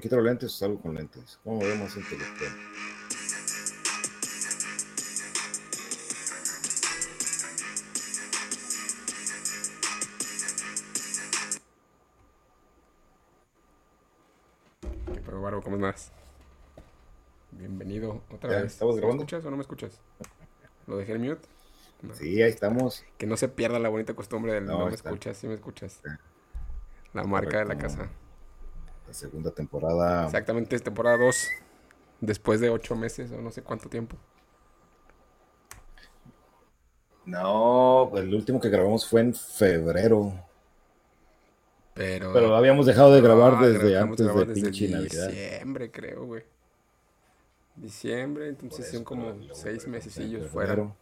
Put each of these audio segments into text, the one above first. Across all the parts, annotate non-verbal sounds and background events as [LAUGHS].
¿Me quito los lentes o salgo con lentes? ¿Cómo vemos intelectual? Pero, Baro, ¿cómo estás? Bienvenido otra vez. ¿estamos ¿Me grabando? escuchas o no me escuchas? ¿Lo dejé en mute? No. Sí, ahí estamos. Que no se pierda la bonita costumbre del No, no, me está. escuchas, sí me escuchas. La marca de la casa. La segunda temporada. Exactamente, es temporada 2. Después de 8 meses o no sé cuánto tiempo. No, el último que grabamos fue en febrero. Pero, Pero habíamos dejado de grabar desde antes de desde. Diciembre, creo, güey. Diciembre, entonces son como pero luego 6 fue mesecillos fuera.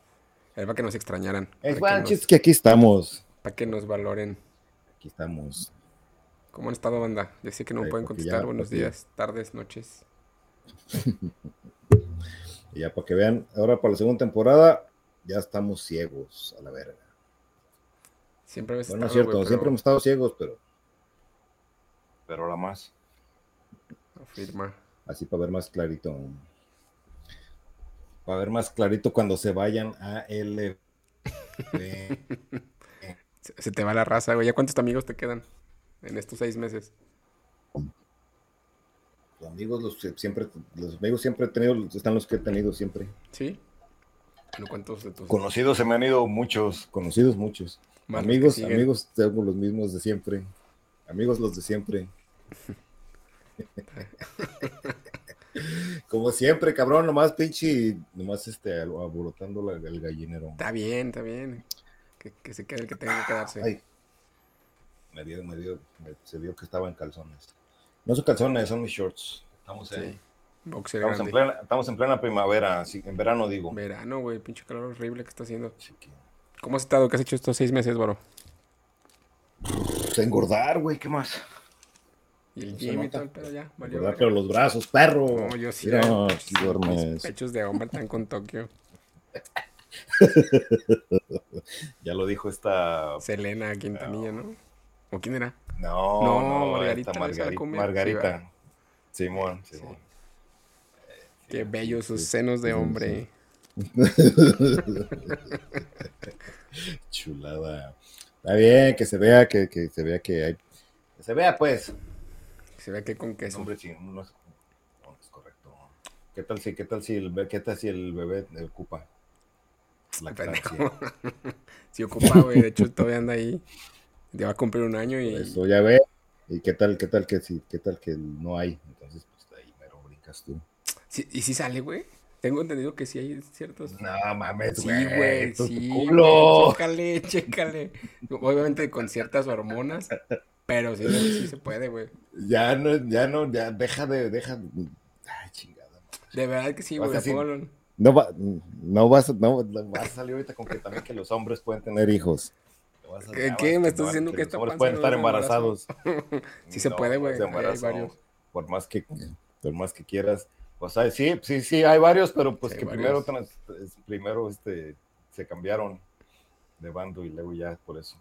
Es para que nos extrañaran. Es Para bueno, que, nos, chis, que aquí estamos. para que nos valoren. Aquí estamos. ¿Cómo han estado, banda? Ya sé que no me Ay, pueden contestar. ya- Buenos días, tardes, noches. [LAUGHS] Y ya para que vean, ahora para la segunda temporada ya estamos ciegos a la verga. Siempre habéis Bueno, no es estado, cierto, siempre hemos estado ciegos, pero. Pero ahora más. Afirma. Así para ver más clarito. Para ver más clarito cuando se vayan a L. [LAUGHS] Se, se te va la raza, güey. ¿Ya cuántos amigos te quedan en estos seis meses? Los amigos, los siempre, los amigos siempre he tenido, están los que he tenido siempre. ¿Sí? Bueno, ¿cuántos de tus Conocidos se me han ido muchos, conocidos muchos. más amigos, amigos, tengo los mismos de siempre. Amigos los de siempre. [LAUGHS] Como siempre, cabrón, nomás pinche, nomás este, aborotando la- el gallinero. Está bien, está bien. Que, que se quede el que tenga que quedarse. Ay, me dio, me dio, me- se vio que estaba en calzones. No son calzones, son mis shorts. Estamos en, Sí. Estamos en, plena, estamos en plena primavera, así, en verano digo. Verano, güey. Pinche calor horrible que está haciendo. Que, ¿Cómo has estado? ¿Qué has hecho estos seis meses, bro? pues, engordar, güey, ¿qué más? Y el No gym y todo el pedo ya. Valió. Engordar, pero los brazos, perro. No, yo sí. Mira, aquí duermes. pechos de hombre están con Tokio. [LAUGHS] Ya lo dijo esta. Selena Quintanilla, ¿no? ¿O quién era? No, No, no, Margarita, Margarita. comer. Margarita. Simón, Sí. Simón. Qué bellos sus senos de hombre. [LAUGHS] Chulada. Está bien que se vea, que, que se vea que hay. Que se vea, pues. Se ve que con queso. Hombre, sí, no es, no es correcto. ¿Qué tal si, qué tal si el, qué tal si el bebé ocupa? Pendejo. [LAUGHS] Sí ocupa, güey. De hecho, todavía anda ahí. Ya va a cumplir un año y... Eso ya ve. ¿Y qué tal, qué tal que sí, qué tal que no hay? Entonces, pues ahí mero brincas tú. Sí, ¿Y si sale, güey? Tengo entendido que sí hay ciertos... No mames, Sí, güey. sí. culo. Chécale, chécale. Obviamente con ciertas hormonas, pero sí, sí se puede, güey. Ya no, ya no, ya deja de, deja de- Ay, chingada. De verdad que sí, güey. No, va, no vas, a- no, no vas a salir ahorita con que también que los hombres pueden tener hijos. ¿Qué- qué? ¿Me estás no, diciendo que los esta panza pueden no estar es embarazados. [LAUGHS] Sí se puede, güey, es. Por más que, por más que quieras. O sea, sí, sí, sí, hay varios, pero pues Sí, que primero, varios. trans- es- primero este, se cambiaron de bando y luego ya por eso.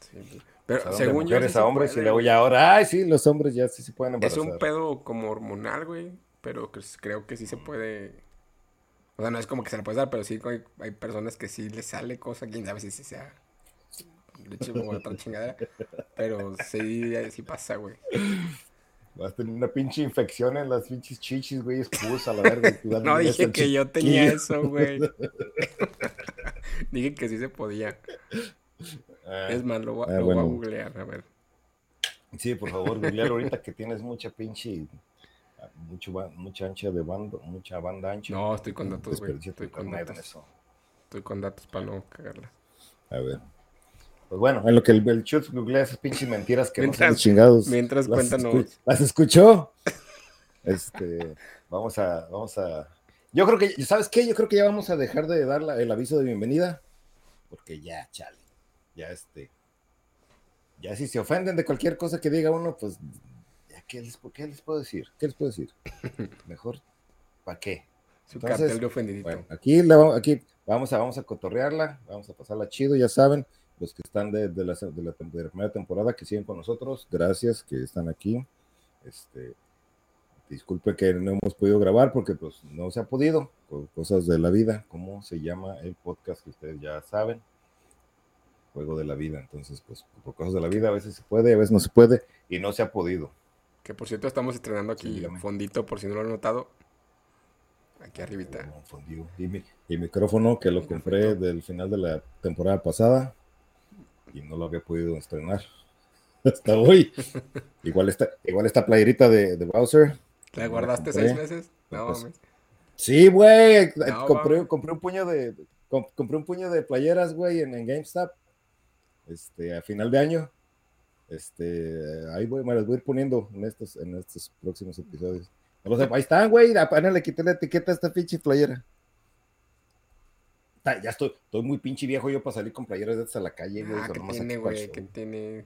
Sí, güey. Pero Pasaron según de yo, mujeres sí a se hombres puede, y luego ya ahora, ay, sí, los hombres ya sí se pueden Es embarazar. un pedo como hormonal, güey. Pero cre- creo que sí se puede. O sea, no es como que se la puedes dar, pero sí hay, hay personas que sí les sale cosa. Quién sabe si sí sea leche o otra chingadera. Pero sí, sí pasa, güey. Vas a tener una pinche infección en las pinches chichis, güey, expulsa la verga. [LAUGHS] No dije que yo tenía [LAUGHS] eso, güey. [LAUGHS] dije que sí se podía. Ah, Es más, lo, voy- Ah, lo voy a bueno. googlear, a ver. Sí, por favor, googlear ahorita que tienes mucha pinche, mucho, mucha ancha de banda, mucha banda ancha. No, estoy con datos, güey. Estoy con datos. eso. Estoy con datos para no cagarla. A ver. Pues bueno, en lo que el, el Chutz googlea esas pinches mentiras que Mientras- no son chingados. mientras las cuéntanos. escu- ¿Las escuchó? Este, vamos a, vamos a. Yo creo que, ¿sabes qué? Yo creo que ya vamos a dejar de dar la- el aviso de bienvenida. Porque ya, chale. Ya este. Ya si se ofenden de cualquier cosa que diga uno, pues. Ya, ¿qué, les, qué les puedo decir? ¿Qué les puedo decir? [LAUGHS] Mejor, ¿para qué? Su Entonces, cartel de ofendidito. Bueno, aquí, la aquí vamos, a, vamos a cotorrearla, vamos a pasarla chido, ya saben, los que están de, de la, de la de la primera temporada que siguen con nosotros, gracias que están aquí. Este, disculpe que no hemos podido grabar porque pues no se ha podido, cosas de la vida, ¿cómo se llama el podcast que ustedes ya saben? Juego de la vida, entonces pues por cosas de la vida a veces se puede, a veces no se puede y no se ha podido. Que por cierto estamos estrenando aquí Sí, fondito, por si no lo han notado. Aquí arribita. Y, mi, y micrófono que lo compré del final de la temporada pasada y no lo había podido estrenar [LAUGHS] hasta hoy. [LAUGHS] igual esta, igual esta playerita de, de Bowser. ¿La guardaste seis meses? No, Pues. Sí, güey. No, compré, compré un puño de com- compré un puño de playeras, güey, en, en GameStop. Este, a final de año. Este, ahí voy, me las voy a ir poniendo en estos, en estos próximos episodios. No lo sé, ahí están, güey. Apenas le quité la etiqueta a esta pinche playera. Ya estoy, estoy muy pinche viejo yo para salir con playeras de estas a la calle, güey. Ah, nomás tiene, güey, que tiene.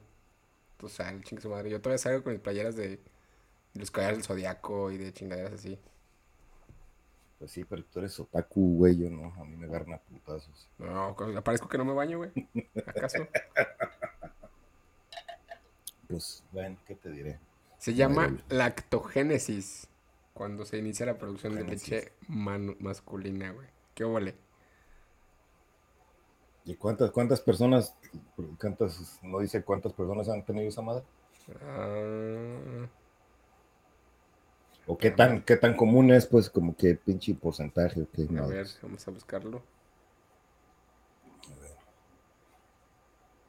Pues sal, chingue su madre. Yo todavía salgo con mis playeras de, los caballeros del zodiaco y de chingaderas así. Pues sí, pero tú eres otaku, güey. Yo no, a mí me agarran a putazos. No, co- parezco que no me baño, güey. ¿Acaso? Pues, bueno, ¿qué te diré? Se llama Madre. lactogénesis. Cuando se inicia la producción de leche masculina, güey. ¿Qué vale? ¿Y cuántas, cuántas personas, cuántas, no dice cuántas personas han tenido esa madre? Ah, ¿O qué tan, qué tan común es, pues, como que pinche porcentaje? a madre? ver, vamos a buscarlo.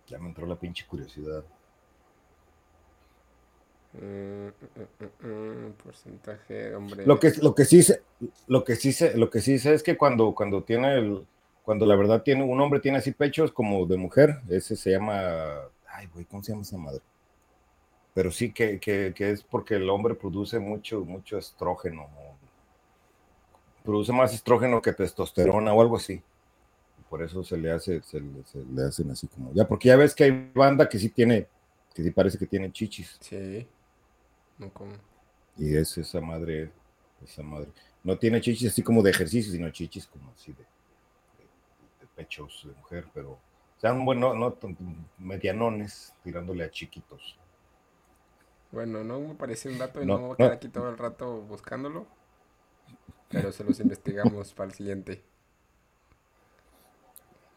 Ya me entró la pinche curiosidad. Mm, mm, mm, porcentaje, hombre. Lo que, lo que sí sé, lo que sí sé, lo que sí sé es que cuando, cuando tiene el, cuando la verdad tiene, un hombre tiene así pechos como de mujer, ese se llama, ay, güey, ¿cómo se llama esa madre? Pero sí que, que, que es porque el hombre produce mucho, mucho estrógeno, produce más estrógeno que testosterona o algo así. Por eso se le hace, se, le- se le hacen así como, ya, porque ya ves que hay banda que sí tiene, que sí parece que tiene chichis. Sí. No como. Y es esa madre, esa madre. No tiene chichis así como de ejercicio, sino chichis como así de pechos de mujer, pero sean bueno, no medianones, tirándole a chiquitos. Bueno, no me parece un dato y No, no, me voy a quedar no. aquí todo el rato buscándolo. Pero se los investigamos [LAUGHS] para el siguiente.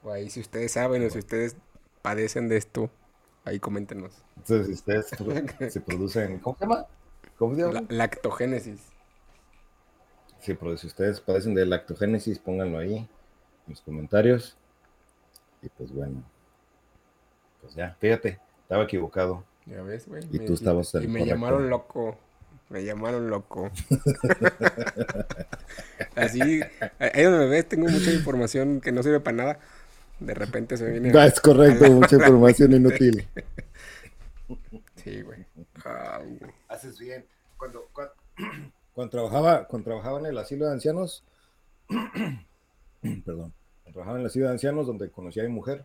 O ahí si ustedes saben o si ustedes padecen de esto, ahí coméntenos. Entonces, si ustedes [LAUGHS] se producen, ¿cómo se llama? ¿Cómo se llama? La- lactogénesis. Sí, pero si ustedes padecen de lactogénesis, pónganlo ahí los comentarios. Y pues bueno, pues ya, fíjate, estaba equivocado. Ya ves, güey. Y Me- tú estabas y, en me correcto. llamaron loco. Me llamaron loco. [LAUGHS] Así, ahí donde me ves, tengo mucha información que no sirve para nada. De repente se me viene. Ah, es correcto, mucha [LAUGHS] información inútil. Sí, güey. Ay, güey. Haces bien. Cuando, cuando, [CLEARS THROAT] cuando trabajaba, cuando trabajaba en el asilo de ancianos, [CLEARS THROAT] [CLEARS THROAT] perdón, trabajaba en el asilo de ancianos donde conocí a mi mujer,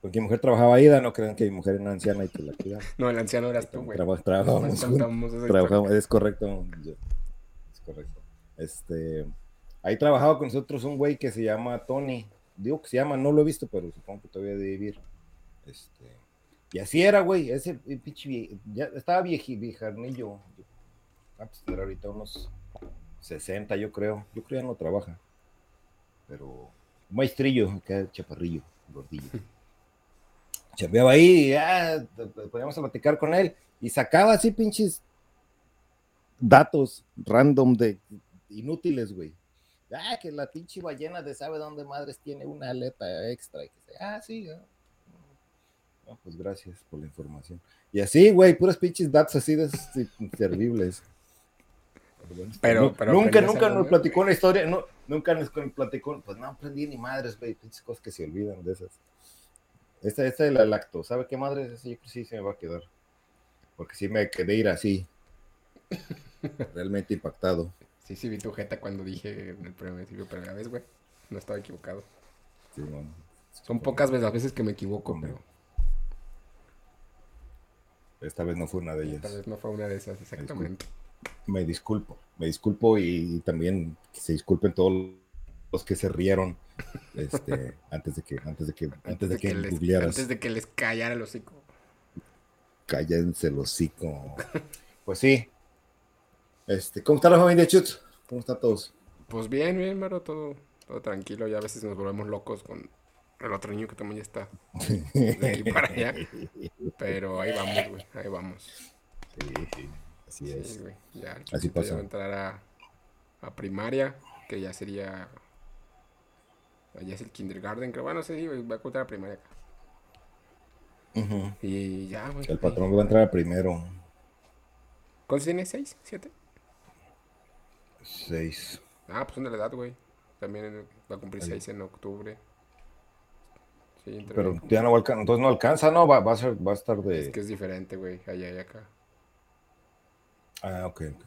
porque mi mujer trabajaba ahí, no crean que mi mujer era una anciana y que la cuidaba. No, el anciano eras tú, güey. Traba- trabajábamos Nos juntos. contamos esa Trabajamos, es correcto. es correcto. Este, ahí trabajaba con nosotros un güey que se llama Tony. Digo que se llama, no lo he visto, pero supongo que todavía debe vivir. Este, y así era, güey. Ese pinche ya estaba vieji, viejarnillo. Ah, pues tendrá ahorita unos 60, yo creo. Yo creo ya no trabaja. Pero un maestrillo, acá chaparrillo, gordillo. Chambeaba ahí y te poníamos a platicar con él y sacaba así pinches datos random de inútiles, güey. Ah, que la pinche ballena de sabe dónde madres tiene una aleta extra. Y que se- ah, sí. ah. Ah, pues gracias por la información. Y así, güey, puros pinches datos así de [LAUGHS] inservibles. Bueno, Pero- nunca, nunca nos platicó una historia, no, nunca nos platicó, pues no aprendí ni madres, güey, pinches cosas que se olvidan de esas. Esta, esta de la lacto, ¿sabe qué madre es esa? Yo sí se me va a quedar. Porque sí me quedé ir así. [LAUGHS] Realmente impactado. Sí, sí, vi tu jeta cuando dije en el primer principio, pero ya ves, güey. No estaba equivocado. Sí, bueno. Son pocas veces las veces que me equivoco, pero Esta vez no fue una de ellas. tal vez no fue una de esas, exactamente. Me disculpo, me disculpo y, también que se disculpen todos los que se rieron este, [LAUGHS] antes de que antes de que antes de que, les, antes de que les callara el hocico. Cállense el hocico. Pues sí. Este, ¿Cómo está la familia Chut? ¿Cómo están todos? Pues bien, bien, mero, todo, todo tranquilo. Ya a veces nos volvemos locos con el otro niño que también ya está de aquí para allá. [LAUGHS] Pero ahí vamos, güey, ahí vamos. Sí, sí, así Sí, es. güey. Ya el Así ya pasa. va a entrar a, a primaria, que ya sería. Ya es el kindergarten, creo. Bueno, sí, güey, va a contar a primaria acá. Y ya, güey. El patrón va a entrar primero. ¿Cuántos tiene? ¿Seis? ¿Siete? Seis. Ah, pues de la edad, güey. También va a cumplir seis en octubre. Sí, Pero ya no va a alcanzar, entonces no alcanza, ¿no? Va, va a ser, va a estar Es de. que es diferente, güey, allá y acá. Ah, ok, ok.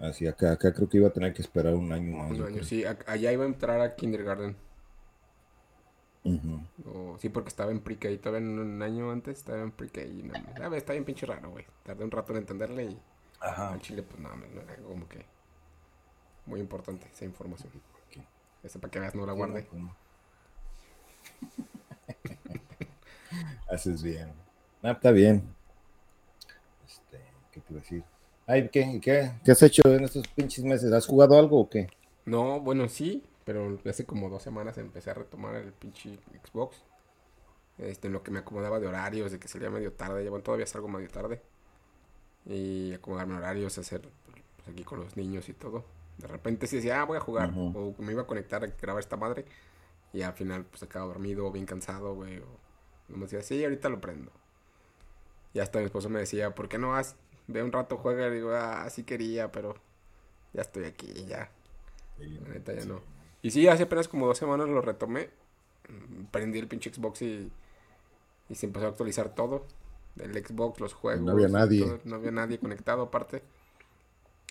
Así acá, acá creo que iba a tener que esperar un año más. Un año, sí, allá iba a entrar a kindergarten. Ujú. O- sí, porque estaba en pre-K, todavía en un año antes estaba en pre-K. no mames, a ver, está bien pinche raro, güey. Tardé un rato en entenderle y Ajá. al chile, pues no, mames, no como que muy importante esa información. Esa para que veas, no la no, pues no. [LAUGHS] Haces bien. Ah, está bien. Este, ¿qué te iba a decir? Ay, ¿qué, qué, qué has hecho en estos pinches meses? ¿Has jugado algo o qué? No, bueno, sí, pero hace como dos semanas empecé a retomar el pinche Xbox. Este, en lo que me acomodaba de horarios, de que salía medio tarde, ya bueno, todavía salgo medio tarde. Y acomodarme horarios, hacer pues, aquí con los niños y todo. De repente sí decía, ah, voy a jugar, o me iba a conectar a grabar esta madre. Y al final, pues acabo dormido, bien cansado, güey. O no me decía, sí, ahorita lo prendo. Y hasta mi esposo me decía, ¿por qué no vas? Ve un rato, juega. Y digo, ah, sí quería, pero ya estoy aquí, ya. La neta ya no. Y sí, hace apenas como dos semanas lo retomé. Mm, Prendí el pinche Xbox y, y se empezó a actualizar todo. El Xbox, los juegos. había y nadie. todo. No había nadie conectado aparte.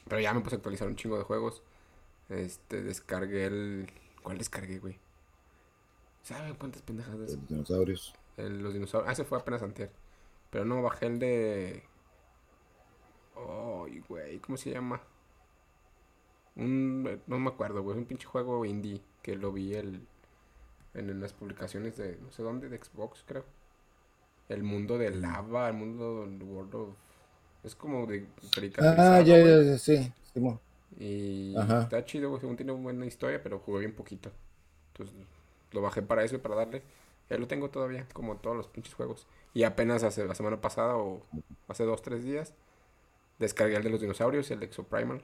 Pero ya me puse a actualizar un chingo de juegos. Este, descargué el... ¿Cuál descargué, güey? ¿Saben cuántas pendejas de Los dinosaurios. el- los dinosaurios. Ah, ese fue apenas antier. Pero no, bajé el de. Ay, güey, ¿cómo se llama? Un, eh, no me acuerdo, güey. Es un pinche juego indie que lo vi el, en, las publicaciones de no sé dónde, de Xbox, creo. El mundo de lava, el mundo del World of. Es como de Ah, ya, ya, ya, sí. Simón. Y Ajá. está chido, güey. Según tiene una buena historia, pero jugué bien poquito. Entonces lo bajé para eso y para darle. Ya lo tengo todavía, como todos los pinches juegos. Y apenas hace la semana pasada o hace dos, tres días, descargué el de los dinosaurios, el Exoprimal.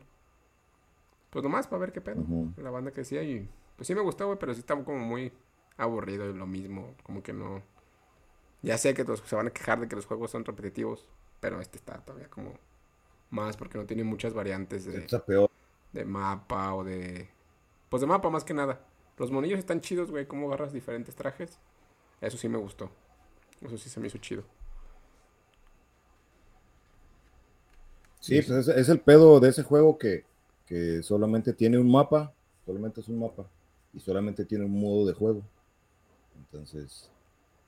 Pues nomás para ver qué pedo. La banda que decía y pues sí me gustó, güey, pero sí estaba como muy aburrido y lo mismo. Como que no. Ya sé que los- se van a quejar de que los juegos son repetitivos, pero este está todavía como más porque no tiene muchas variantes de Está peor. de mapa o de... Pues de mapa más que nada. Los monillos están chidos, güey, cómo agarras diferentes trajes. Eso sí me gustó. Eso sí se me hizo chido. Sí, pues es, es el pedo de ese juego que, que solamente tiene un mapa, solamente es un mapa, y solamente tiene un modo de juego. Entonces,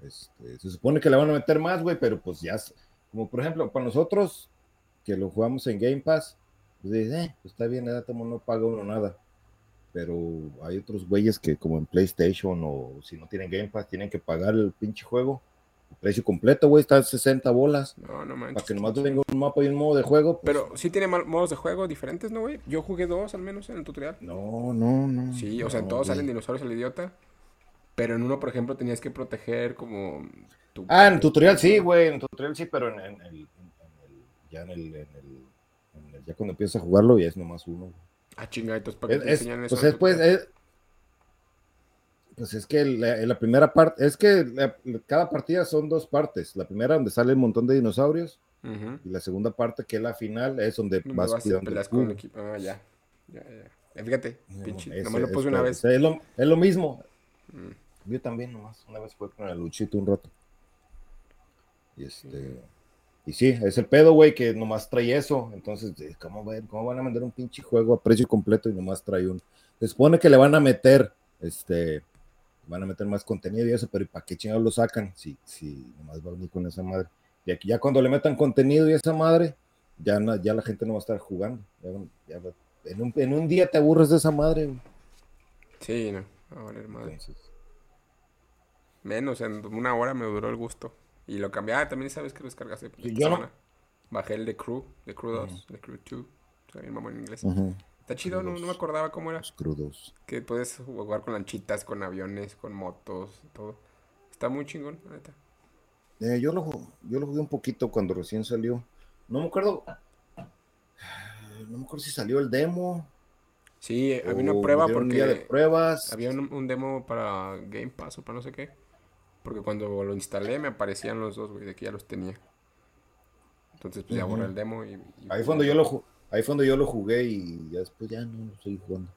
este, se supone que le van a meter más, güey, pero pues ya, como por ejemplo, para nosotros que lo jugamos en Game Pass, pues dices, eh, pues está bien, nada, no paga uno nada. Pero hay otros güeyes que como en PlayStation o si no tienen Game Pass, tienen que pagar el pinche juego. Precio completo, güey, está en 60 bolas. No, no Para manches. que nomás venga un mapa y un modo de juego. pues, Pero sí tiene modos de juego diferentes, ¿no, güey? Yo jugué dos al menos en el tutorial. No, no, no. Sí, o sea, en todos salen dinosaurios al idiota. Pero en uno, por ejemplo, tenías que proteger como... tu- Ah, en el tutorial sí, güey, en el tutorial sí, pero en, en el, en- el- ya en el, en el- en el- ya cuando empiezas a jugarlo ya es nomás uno. Ah, chinga, entonces ¿para qué Es, te es- enseñan eso pues es, pues, es- pues es que la, la primera parte, es que la- cada partida son dos partes. La primera donde sale un montón de dinosaurios Ujú. y la segunda parte que es la final es donde vas vas el peleas con cubo. equipo. Ah, ya. Ya, ya. Eh, Fíjate, No, pinche. ese- Nomás lo es- puse una es- vez. Es lo, es lo mismo. Mm. Yo también nomás, una vez fue con el Luchito un rato. Y este. Y sí, es el pedo, güey, que nomás trae eso. Entonces, eh, ¿cómo, ¿cómo van a vender un pinche juego a precio completo y nomás trae un? Se supone que le van a meter, este, van a meter más contenido y eso, pero ¿y para qué chingados lo sacan? Si, si nomás va a venir con esa madre. Y aquí ya cuando le metan contenido y esa madre, ya, na- ya la gente no va a estar jugando. Ya, ya va- en, un, en un día te aburres de esa madre, güey. Sí, no. A valer madre. Entonces, Menos, en una hora me duró el gusto. Y lo cambié. Ah, también sabes que lo descargaste. Esta yo no. Bajé el de Crew, de Crew 2, de Crew 2. Soy el mamón en inglés. Ujú, Está chido, no, no me acordaba cómo era. Los crudos. Que puedes jugar con lanchitas, con aviones, con motos, todo. Está muy chingón, la neta. Eh, yo, lo, yo lo jugué un poquito cuando recién salió. No me acuerdo. No me acuerdo si salió el demo. Sí, había o una prueba dieron un día de porque pruebas. había un, un demo para Game Pass o para no sé qué. Porque cuando lo instalé me aparecían los dos, güey, de que ya los tenía. Entonces, pues ya borré el demo y... y- Ahí fue donde yo lo ju- ahí fue donde yo lo jugué y ya después ya no lo estoy jugando.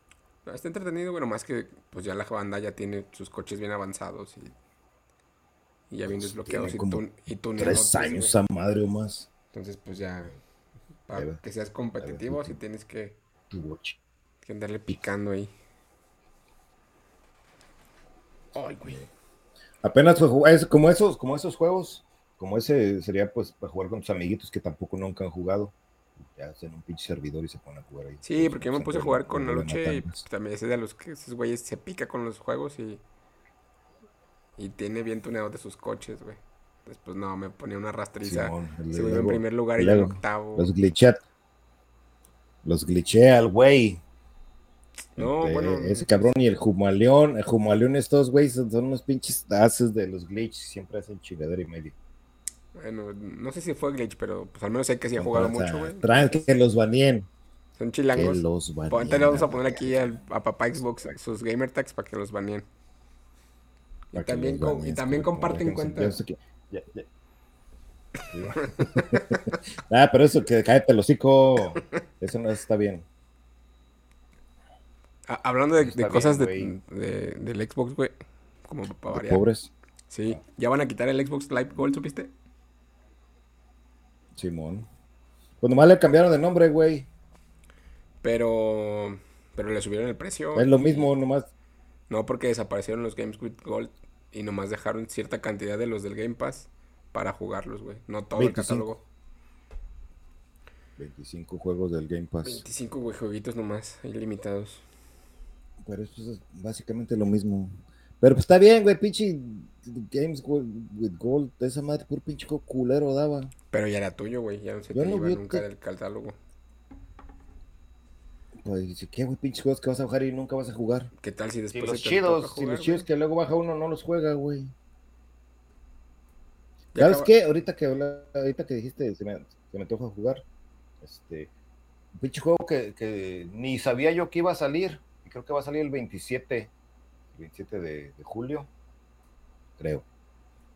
No, Está entretenido, bueno, más que pues ya la banda ya tiene sus coches bien avanzados y, y ya bien Pues, desbloqueados y, tun- Tres güey. años esa madre o más. Entonces, pues ya, para que seas competitivo, sí tienes que, Tu watch. que andarle picando ahí. Ay, güey. Apenas es como esos, como esos juegos, como ese sería pues para jugar con tus amiguitos que tampoco nunca han jugado. Ya hacen un pinche servidor y se ponen a jugar ahí. Sí, porque yo me Se puse a jugar con Aluche y pues, también es de los que esos güeyes se pica con los juegos y. Y tiene bien tuneados de sus coches, güey. Después no, me ponía una rastriza. Simón, se vuelve en primer lugar y en octavo. Los glitchat. Los glitchea al güey. No, Eh, bueno. Ese cabrón y el Jumaleón. El Jumaleón, estos güeyes son, unos pinches haces de los glitch. Siempre hacen chingadera y medio. Bueno, no sé si fue glitch, pero pues al menos sé que sí ha jugado O sea, mucho, güey. Traen que los baneen. Son Que chilangos. los baneen. Ahorita le vamos a poner aquí al- a papá Xbox sus gamer tags para que los baneen. Y que también, los com- baneen, y también comparten como- cuenta. ya que- ya- [LAUGHS] ah, pero eso que cállate el hocico. Eso no está bien. Ah, hablando de, Está de bien, cosas de, del Xbox, güey. Como para variar. pobres. Sí, ya van a quitar el Xbox Live Gold, ¿supiste? Simón. Pues nomás le cambiaron de nombre, güey. Pero. Pero le subieron el precio. Es lo mismo, nomás. No, porque desaparecieron los Games with Gold y nomás dejaron cierta cantidad de los del Game Pass para jugarlos, güey. No todo el 25. catálogo. 25 juegos del Game Pass. 25, güey, jueguitos nomás, ilimitados. Pero esto es básicamente lo mismo. Pero pues está bien, güey, pinche Games with Gold. Esa madre, puro pinche juego culero daba. Pero ya era tuyo, güey. Ya no se Yo te no iba nunca que- del catálogo. Pues dice, ¿qué, güey, pinches juegos que vas a bajar y nunca vas a jugar? ¿Qué tal si Si después los se te chidos, toca si los chidos que luego baja uno no los juega, güey. ¿Sabes acaba- qué? Ahorita que, habla- ahorita que dijiste, se me, se me antoja jugar. Este, un pinche juego que, que ni sabía yo que iba a salir. Creo que va a salir el 27, el 27 de, de julio. Creo.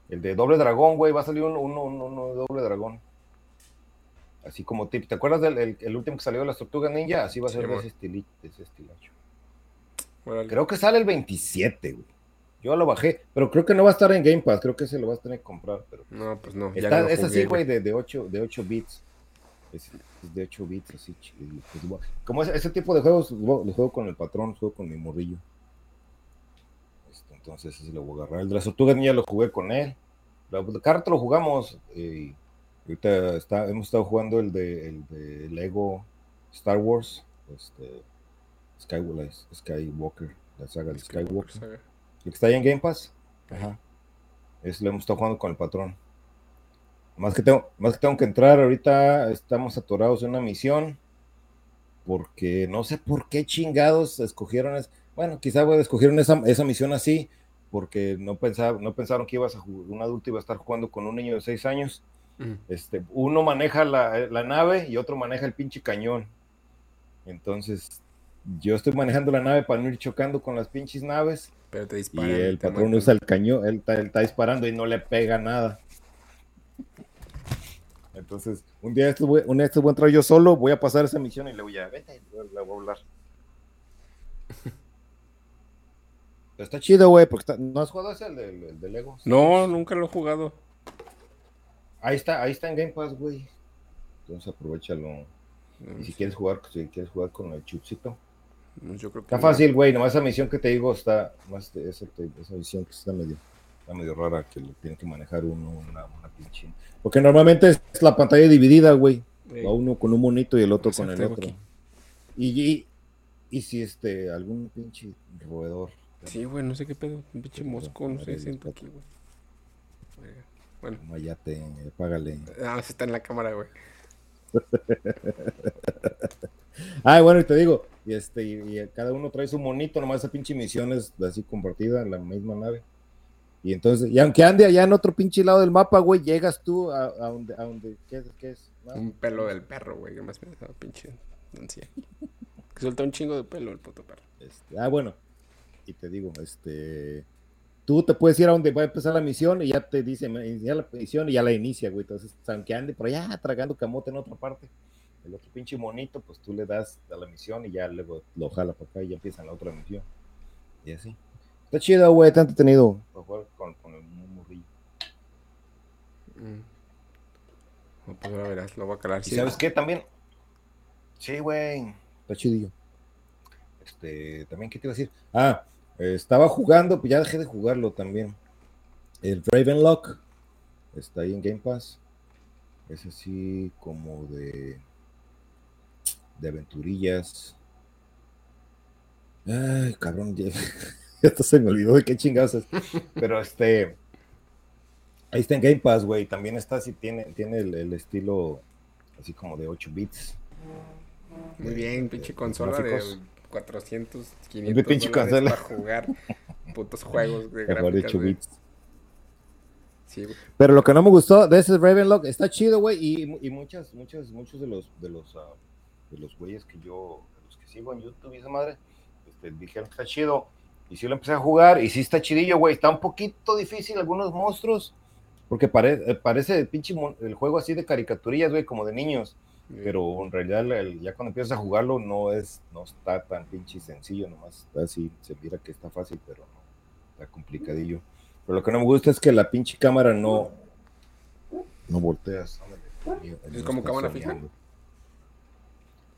El de Doble Dragón, güey, va a salir uno, uno, uno- uno de Doble Dragón. Así como tip. ¿Te acuerdas del el, el último que salió de las Tortugas Ninja? Así va a ser Sí, de ese, estili- de ese estilacho. Órale. Creo que sale el 27, güey. Yo lo bajé, pero creo que no va a estar en Game Pass. Creo que se lo vas a tener que comprar. Pero No, pues no. Está- es jugué, así, güey, de, de, 8, de 8 bits. Es, es de 8 bits, así. pues, como ese, ese tipo de juegos, lo juego con el patrón, juego con mi morrillo. Entonces, ese lo voy a agarrar. El de las tortugas niñas lo jugué con él. La, carta lo jugamos. eh, y ahorita está, hemos estado jugando el de, el de Lego Star Wars. Este, Skywalker, Skywalker, la saga de Skywalker. saga. El que está ahí en Game Pass. Ajá. Es lo hemos estado jugando con el patrón. Más que tengo, más que tengo que entrar, ahorita estamos atorados en una misión. Porque no sé por qué chingados escogieron. es- bueno, quizá güey, escogieron esa, esa misión así. Porque no, pensaba, no pensaron que ibas a jugar, un adulto iba a estar jugando con un niño de 6 años. Ujú. Este, uno maneja la, la nave y otro maneja el pinche cañón. Entonces, yo estoy manejando la nave para no ir chocando con las pinches naves. Pero te Y disparan. el te patrón matan. usa el cañón, él está, él está disparando y no le pega nada. Entonces, un día esto voy, un día esto voy a entrar yo solo, voy a pasar esa misión y le voy a, vete, le voy a hablar. Pero está chido, güey, porque está- ¿no has jugado ese, el de, el de Lego? No, nunca lo he jugado. Ahí está, ahí está en Game Pass, güey. Entonces aprovechalo. No, Y si quieres jugar, si quieres jugar con el chupcito. no, yo creo que Está no. fácil, güey, nomás esa misión que te digo está, más esa, misión que está medio, está medio rara, que lo tiene que manejar uno, una, una pinche. Porque normalmente es la pantalla dividida, güey. Ey, Va uno con un monito y el otro con el otro. Y, y, y si este, algún pinche roedor. Sí, güey, no sé qué pedo. Un pinche mosco, no sé, siento aquí, güey. Bueno, Mayate, págale. ah, sí está en la cámara, güey. [LAUGHS] Ah, bueno, y te digo, y este, y, y cada uno trae su monito, nomás esa pinche misión es así compartida en la misma nave. Y entonces, y aunque ande allá en otro pinche lado del mapa, güey, llegas tú a, a donde, a donde, ¿qué, es- qué es? Un pelo del perro, güey, que más me dejaba pinche anciano. Que suelta un chingo de pelo el puto perro. este, ah, bueno, y te digo, este, tú te puedes ir a donde va a empezar la misión y ya te dice, "Me- inicia la misión y ya la inicia, güey. Entonces, aunque ande por allá tragando camote en otra parte, el otro pinche monito, pues tú le das a la misión y ya luego lo jala para acá y ya empieza la otra misión. Y así. Está chido, güey, está entretenido para jugar con, con el morrillo. Mm. No, pues ahora verás, lo voy a calar. ¿Y sí. sabes qué también? Sí, güey. Está chidillo. Este, también, ¿qué te iba a decir? Ah, eh, estaba jugando, pues ya dejé de jugarlo también. El Ravenlock está ahí en Game Pass. Es así como de de aventurillas. Ay, cabrón, ya, [LAUGHS] ya se me olvidó de qué chingados es. Pero este, ahí está en Game Pass, güey. También está así, tiene, tiene el, el estilo así como de 8 bits. Muy bien, pinche de consola de. 400, De 500 pinche dólares consola. para jugar putos [LAUGHS] juegos de gráficas, 8 güey. bits. Sí, güey. Pero lo que no me gustó de ese Ravenlock está chido, güey, y, y muchas, muchas, muchos de los, de los, ah, de los güeyes que yo, de los que sigo en YouTube y esa madre, este, dijeron que está chido. Y sí lo empecé a jugar, y sí está chidillo, güey. Está un poquito difícil algunos monstruos, porque pare- eh, parece el pinche el juego así de caricaturillas, güey, como de niños. Pero en realidad el- ya cuando empiezas a jugarlo no es, no está tan pinche sencillo, nomás está así, se mira que está fácil, pero no, está complicadillo. Pero lo que no me gusta es que la pinche cámara no, no volteas. ¿Es como cámara fija?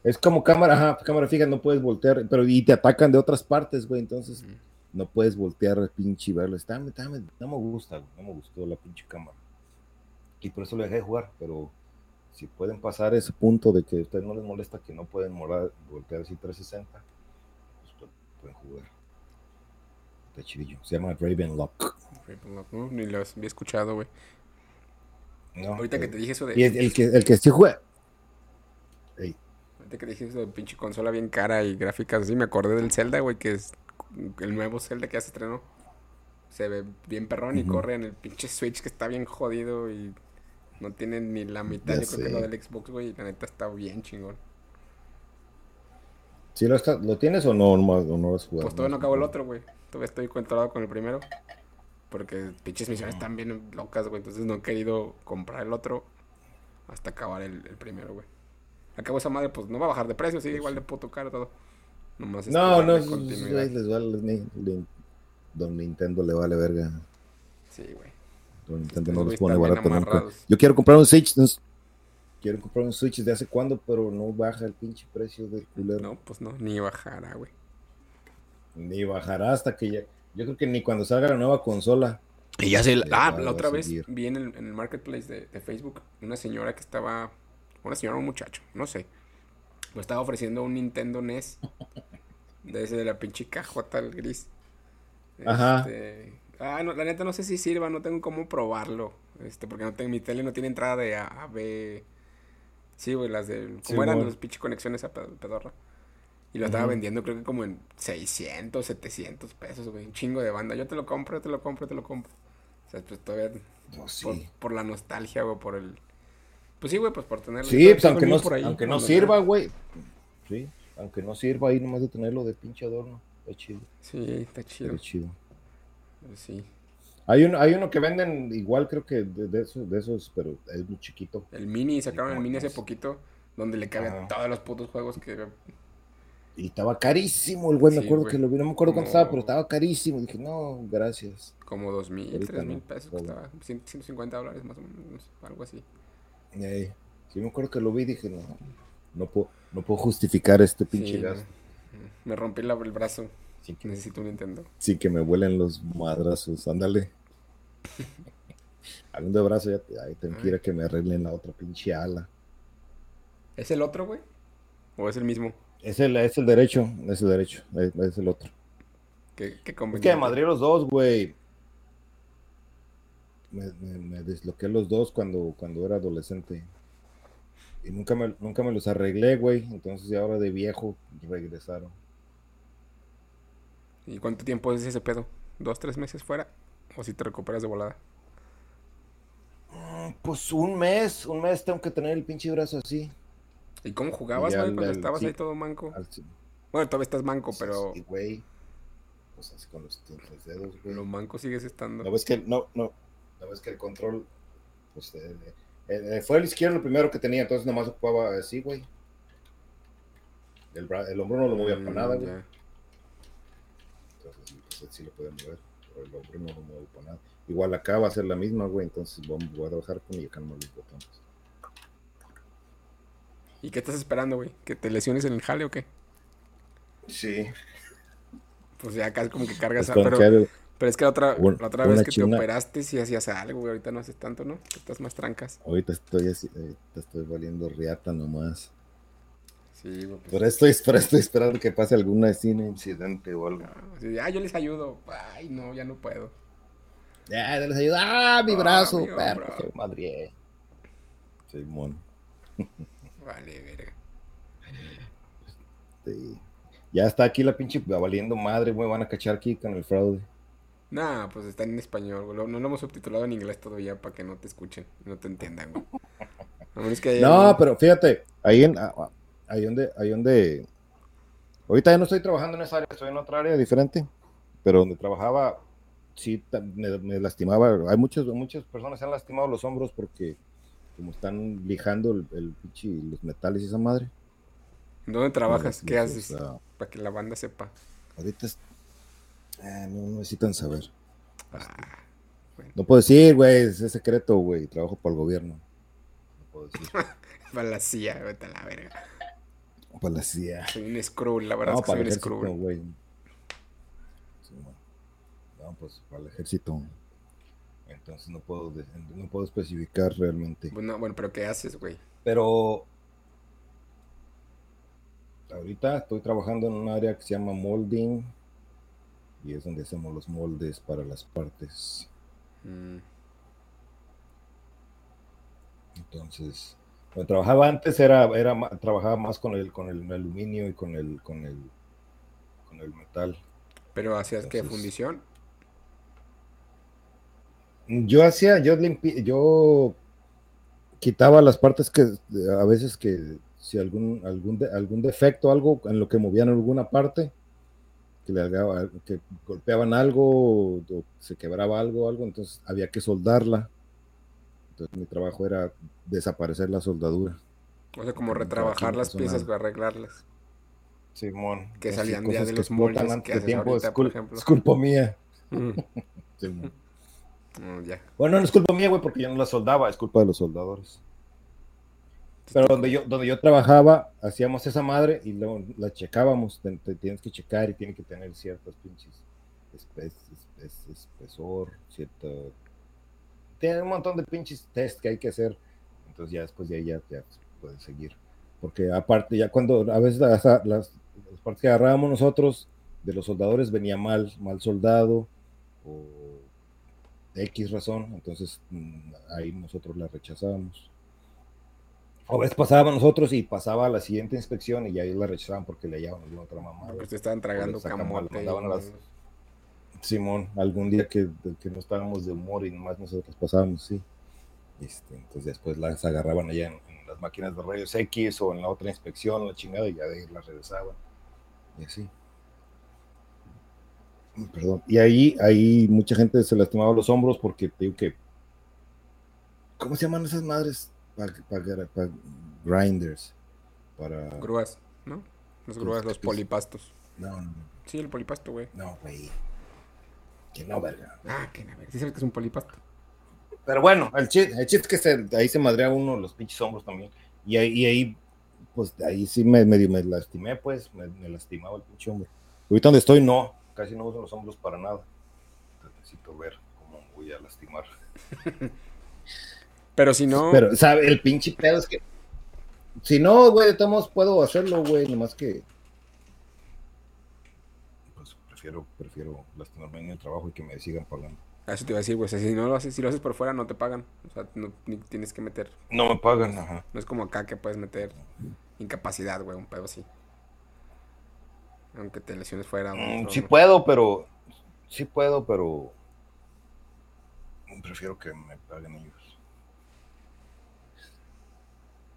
Es como cámara, ajá, cámara fija, no puedes voltear, pero y te atacan de otras partes, güey, entonces no puedes voltear el pinche y verlo. Está, está- no me gusta, güey, no me gustó la pinche cámara. Y por eso lo dejé de jugar, pero si pueden pasar ese punto de que a ustedes no les molesta que no pueden morar, voltear así 360, pues pu- pueden jugar. Está chidillo. Se llama Ravenlock. Ravenlock, ¿no? Ni lo había escuchado, güey. ¿no? Ahorita que Eh, te dije eso de. Y el, el que, el que sí juega. Ahorita que dije eso de pinche consola bien cara y gráficas así, me acordé del Zelda, güey, que es el nuevo Zelda que ya se estrenó. Se ve bien perrón y corre en el pinche Switch que está bien jodido y no tiene ni la mitad, Ya yo creo que lo del Xbox, güey, y la neta está bien chingón. ¿Sí lo, está- lo tienes o no, no, no lo has jugado? Pues todavía no acabo el otro, güey. Todavía estoy controlado con el primero. Porque pinches misiones están bien locas, güey. Entonces no he querido comprar el otro hasta acabar el, el primero, güey. Acabo esa madre, pues no va a bajar de precio, sigue igual de puto caro todo. Nomás No, no, les vale, ni- ni- Don Nintendo le vale verga. Sí, güey. Don Nintendo Estos no los güeyes pone están bien barato nunca. amarrados. Yo quiero comprar un Switch. quiero comprar un Switch desde hace cuándo, pero no baja el pinche precio del culero. No, pues no, ni bajará, güey. Ni bajará hasta que ya. Yo creo que ni cuando salga la nueva consola. Y ya sé, Eh, ah, la otra vez vi en el, en el marketplace de, de Facebook una señora que estaba, una señora o un muchacho, no sé, me estaba ofreciendo un Nintendo NES de ese de la pinche cajota el gris. Ajá. Este, ah, no, la neta no sé si sirva, no tengo cómo probarlo, este, porque no tengo, mi tele no tiene entrada de A a B. Sí, güey, las de, Sí, como eran las pinche conexiones a ped- pedorra. Y lo estaba vendiendo creo que como en 600, 700 pesos, güey. Un chingo de banda. Yo te lo compro, yo te lo compro, yo te lo compro. O sea, pues todavía No, por, sí. por la nostalgia, güey, por el... Pues sí, güey, pues por tenerlo. Sí, pues aunque no, por ahí, aunque no sirva, güey. Sí, aunque no sirva ahí nomás de tenerlo de pinche adorno. Está chido. Sí, está chido. Está chido. Pues sí. Hay uno, hay uno que venden igual, creo que de, de esos, de esos, pero es muy chiquito. El mini, sacaron el mini hace dos. poquito, donde le caben todos los putos juegos que... Y estaba carísimo el güey, me acuerdo güey. que lo vi, no me acuerdo cuánto estaba, pero estaba carísimo. Dije, no, gracias. Como dos mil, Ahorita tres mil no, pesos, costaba 100, 150 dólares más o menos, algo así. Ey, sí, me acuerdo que lo vi, dije, no, no puedo, no puedo justificar este pinche Sí, gasto me, me rompí la- el brazo, que, necesito un Nintendo. sin que me vuelen los madrazos. Ándale. [LAUGHS] Hablando de brazo, ya te, tengo que ir a que me arreglen la otra pinche ala. ¿Es el otro, güey? ¿O es el mismo? Es el, es el derecho, es el derecho, es, es el otro. ¿Qué, qué Es que me madré los dos, güey. Me, me- me desbloqueé los dos cuando, cuando era adolescente. Y nunca me, nunca me los arreglé, güey. Entonces ya ahora de viejo regresaron. ¿Y cuánto tiempo es ese pedo? ¿Dos, tres meses fuera? ¿O si te recuperas de volada? Mm, Pues un mes, un mes tengo que tener el pinche brazo así. ¿Y cómo jugabas, el- cuando estabas sí. ahí todo manco? Al. Bueno, todavía estás manco, Pues pero así, güey. Pues así con los, los dedos, güey. lo manco sigues estando. No ves que no, no. No ves que el control, pues eh, eh, eh, fue el izquierdo lo primero que tenía, entonces nomás ocupaba así, güey. El, bra- el hombro no lo movía para Mm, nada, güey. Entonces sí, pues, sí lo podía mover, pero el hombro no lo mueve para nada. Igual acá va a ser la misma, güey, entonces vamos- voy a trabajar con y acá no los botones. ¿Y qué estás esperando, güey? ¿Que te lesiones en el jale o qué? Sí. Pues ya casi como que cargas, Pues a- pero, pero es que la otra, la otra vez que te operaste sí hacías algo, güey. Ahorita no haces tanto, ¿no? Estás más trancas. ahorita estoy así, ahorita estoy valiendo riata nomás. Sí, pues, Por eso estoy, por eso estoy esperando que pase alguna escena, incidente o algo. así de, ah, yo les ayudo. Ay, no, ya no puedo. Ya, les ayuda. ¡Ah, mi Ah, brazo! perro, madre. Simón. Vale, verga. Sí. Ya está aquí la pinche valiendo madre, güey. Van a cachar aquí con el fraude. Nah, pues está en español, güey. No lo hemos subtitulado en inglés todavía para que no te escuchen, no te entiendan, güey. [LAUGHS] A menos que haya No, pero fíjate, ahí en ah, ah, ahí donde, ahí donde. Ahorita ya no estoy trabajando en esa área, estoy en otra área diferente. Pero donde trabajaba, sí me, me lastimaba. Hay muchas, muchas personas se han lastimado los hombros porque como están lijando el, el pinche los metales y esa madre. ¿Dónde trabajas? ¿Qué los, haces? Para que la banda sepa. ahorita es- ah, no necesitan saber. Ah, No puedo decir, güey, es, es secreto, güey. Trabajo para el gobierno. No puedo decir. [LAUGHS] para la CIA, vete a la verga. La CIA. Soy un Skrull, la verdad No, es que para soy el un ejército. Sí, bueno. No, pues para el ejército. Entonces no puedo, no puedo especificar realmente. Bueno, bueno, pero ¿qué haces, güey? Pero ahorita estoy trabajando en un área que se llama molding y es donde hacemos los moldes para las partes. Mm, Entonces, cuando trabajaba antes era, era trabajaba más con el, con el aluminio y con el, con el, con el metal. Pero hacías Entonces- fundición. Yo hacía, yo limpi, yo quitaba las partes que a veces que si algún algún de- algún defecto, algo en lo que movían alguna parte, que le que golpeaban algo o se quebraba algo, algo, entonces había que soldarla. Entonces mi trabajo era desaparecer la soldadura. O sea, como retrabajar las piezas para arreglarlas. Simón. Que Así, salían ya de que los moldes antes que de haces tiempo, ahorita, es, por cul- ejemplo. es culpa mía. Mm, [LAUGHS] Simón. mm, ya. Bueno, no es culpa mía, güey, porque yo no la soldaba, es culpa de los soldadores. Pero donde yo, donde yo trabajaba, hacíamos esa madre y luego la checábamos. Te, te tienes que checar y tiene que tener ciertas pinches espe- espe- espesor, cierto. Tiene un montón de pinches test que hay que hacer. Entonces ya después de ahí ya, ya se puede seguir. Porque aparte, ya cuando a veces las, las, las partes que agarrábamos nosotros de los soldadores venía mal, mal soldado o de X razón, entonces mm, ahí nosotros la rechazábamos. O a veces pasábamos nosotros y pasaba a la siguiente inspección y ya ellos la rechazaban porque le hallaban alguna otra mamada. Porque te estaban tragando camote. mandaban a las- Simón, algún día que, que no estábamos de humor y nomás nosotros pasábamos, sí. Este, entonces después las agarraban allá en, en las máquinas de rayos X o en la otra inspección, la chingada, y ya de ahí las regresaban. Y así. Perdón. Y ahí, ahí mucha gente se lastimaba los hombros porque te digo que. ¿Cómo se llaman esas madres? Para grinders. Para. Grúas, ¿no? Las grúas, los pues- polipastos. No, no, Sí, el polipasto, güey. no, güey. Que no, verga. Ah, que a ver. ¿Sí sabes que es un polipasto? Pero bueno, el chiste, el chiste es que se- ahí se madrea uno los pinches hombros también. Y ahí, y ahí pues ahí sí me, medio me lastimé, pues, me, me lastimaba el pinche hombro. Ahorita donde estoy, no, casi no uso los hombros para nada. Entonces, necesito ver cómo voy a lastimar. Pero si no, Pero, ¿sabe? El pinche pedo es que. Si no, güey, de todos modos puedo hacerlo, güey, nomás que. Prefiero, prefiero lastimarme en el trabajo y que me sigan pagando. Eso te iba a decir, güey. O sea, si no lo haces, si lo haces por fuera, no te pagan. O sea, no ni tienes que meter. No me pagan, ajá. No es como acá que puedes meter incapacidad, güey, un pedo así. Aunque te lesiones fuera. Mm, otro- sí puedo, pero. Sí puedo, pero. Prefiero que me paguen ellos.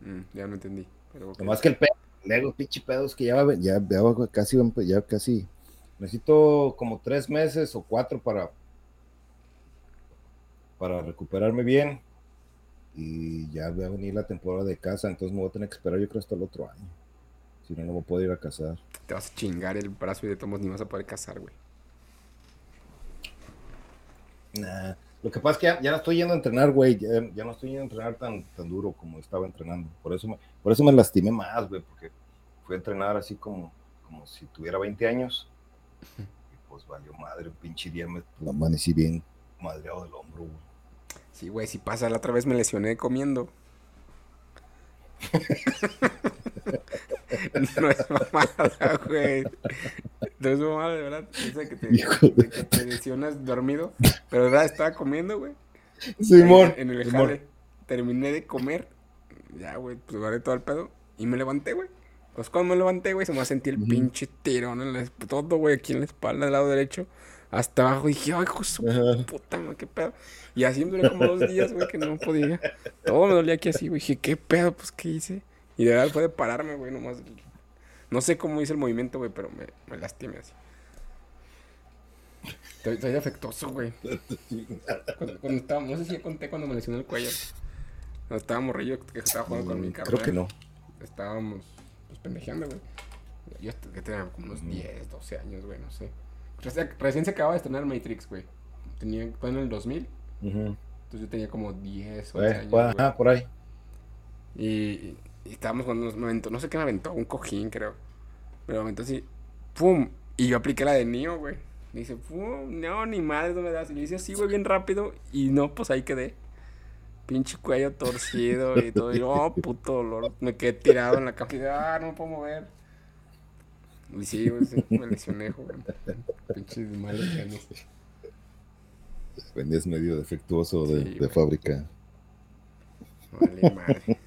Mm, ya no entendí. Pero que el pedo, luego, pinche pedo, es que ya, va- ya, ya casi, ya casi. Necesito como tres meses o cuatro para. Para recuperarme bien. Y ya va a venir la temporada de casa, entonces me voy a tener que esperar, yo creo, hasta el otro año. Si no, no voy a poder ir a casar. Te vas a chingar el brazo y de tomos ni vas a poder cazar, güey. Nah. Lo que pasa es que ya, ya no estoy yendo a entrenar, güey. Ya, ya no estoy yendo a entrenar tan, tan duro como estaba entrenando. Por eso me, por eso me lastimé más, güey, porque fui a entrenar así como, como si tuviera 20 años. Y pues valió madre, un pinche día me amanecí bien madreado del hombro, güey. Sí, güey, si pasa, la otra vez me lesioné comiendo. [LAUGHS] no es mamada, güey. No es mamada, de verdad. Piensa que te, que lesionas dormido. Pero de verdad estaba comiendo, güey. Simón, En, en el jale. Terminé de comer. Ya, güey, pues agarré todo el pedo. Y me levanté, güey. Pues cuando me levanté, güey, se me sentí el pinche tirón en la todo, güey, aquí en la espalda, del lado derecho. Hasta abajo. Y dije, ay, hijo su puta, güey, qué pedo. Y así me duré como dos días, güey, que no podía. Todo me dolía aquí así, güey. Dije, qué pedo, pues, ¿qué hice? Y de verdad fue de pararme, güey, nomás. No sé cómo hice el movimiento, güey, pero me, me lastimé así. Estoy, estoy defectuoso, güey. [LAUGHS] Cuando, cuando estaba, no sé si ya conté cuando me lesioné el cuello. Cuando estaba morrillo, que estaba jugando con mi Mm, carnal. Creo que no. Estábamos, pues, pendejeando, güey. Yo que tenía como unos Ujú. 10, 12 años, güey, no sé. Recién, recién se acababa de estrenar Matrix, güey. Tenía, fue en el 2000. Ujú. Entonces yo tenía como 10, 11 Eh, años, pues, güey. ajá, por ahí. Y, y- y estábamos cuando nos me aventó, no sé qué me aventó, un cojín, creo. Pero me aventó así, ¡pum! Y yo apliqué la de Neo, güey. Me dice, ¡pum! No, ni madre, no me das. Y le hice así, güey, bien rápido. Y no, pues ahí quedé. Pinche cuello torcido y todo. Y oh, puto dolor. Me quedé tirado en la cama y de, ah, no me puedo mover. Y sí, güey, sí, me lesioné, güey. Pinches malos genes. Vendías medio defectuoso de, Sí, de güey. fábrica. Vale, madre.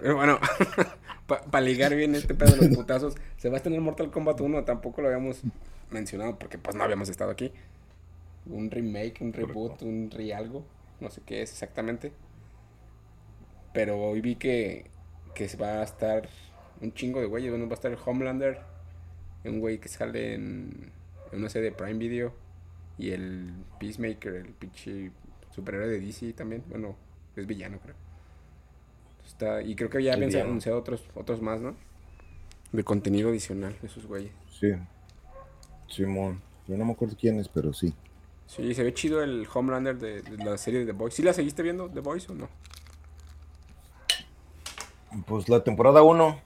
Pero bueno, [LAUGHS] para ligar bien este pedo de los putazos, se va a tener Mortal Kombat 1, tampoco lo habíamos mencionado porque pues no habíamos estado aquí. Un remake, un reboot, Correcto. un re algo, no sé qué es exactamente. Pero hoy vi que, que se va a estar un chingo de güeyes, bueno, va a estar el Homelander, un güey que sale en, en una serie de Prime Video y el Peacemaker, el pinche superhéroe de DC también, bueno, es villano creo. Está, y creo que ya habían anunciado otros, otros más, ¿no? De contenido adicional, esos güeyes. Sí. Simón. Yo no me acuerdo quién es, pero sí. Sí, se ve chido el Homelander de, de la serie de The Boys. ¿Sí la seguiste viendo, The Boys o no? Pues la temporada 1.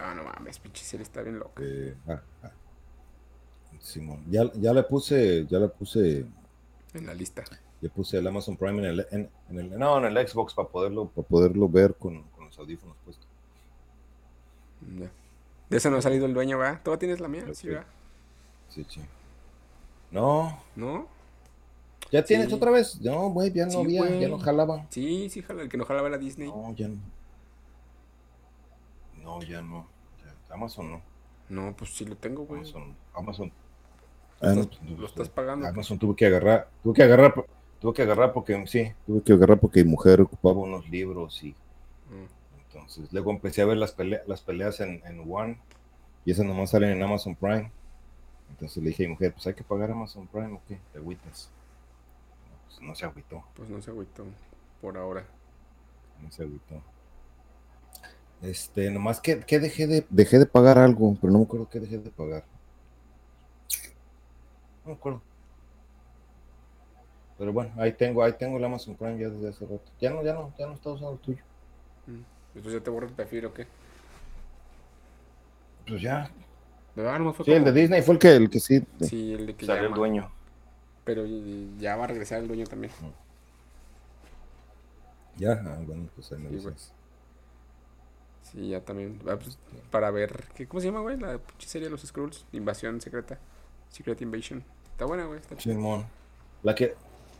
Ah, no mames, pinche serie está bien loca. Eh, ah, ah. Simón. Ya, ya le puse, ya le puse, En la lista. ya puse el Amazon Prime en el, en, en el, no, en el Xbox para poderlo, para poderlo ver con, con los audífonos puestos. De esa no ha salido el dueño, ¿verdad? ¿Todavía tienes la mía? Sí, ¿verdad? Sí, sí. No, ¿No? ¿Ya tienes Sí. otra vez? No, güey, ya no Sí, había, ya no jalaba. Sí, sí, jala, el que no jalaba era Disney. No, ya no. No, ya no. Ya, Amazon no. No, pues sí lo tengo, güey. Amazon, Amazon. Ah, estás- no, lo estás pagando. Amazon tuve que agarrar, tuve que agarrar, tuve que agarrar porque sí, tuve que agarrar porque mi mujer ocupaba unos libros y Mm. entonces luego empecé a ver las, pelea- las peleas en, en One y esas nomás salen en Amazon Prime. Entonces le dije a mi mujer, pues hay que pagar Amazon Prime o qué, te agüitas. No, pues, no se agüitó, Pues no se agüitó por ahora. no se agüitó. Este, nomás que, que dejé de dejé de pagar algo, pero no me acuerdo qué dejé de pagar. No me acuerdo. Pero bueno, ahí tengo, ahí tengo el Amazon Prime ya desde hace rato. Ya no, ya no, ya no está usando el tuyo. Mm. Después ya te borro el perfil o qué. Pues ya. No fue Sí, el de Disney fue el que, el que sí. Sí, el de que salió el dueño. Pero ya va a regresar el dueño también. Ya, ah, bueno, pues ahí me Sí, dices. Sí, ya también. Ah, pues, para ver. ¿qué, ¿Cómo se llama, güey? La serie de los Skrulls. Invasión secreta. Secret Invasion. Está buena, güey. Está. Simón. La que.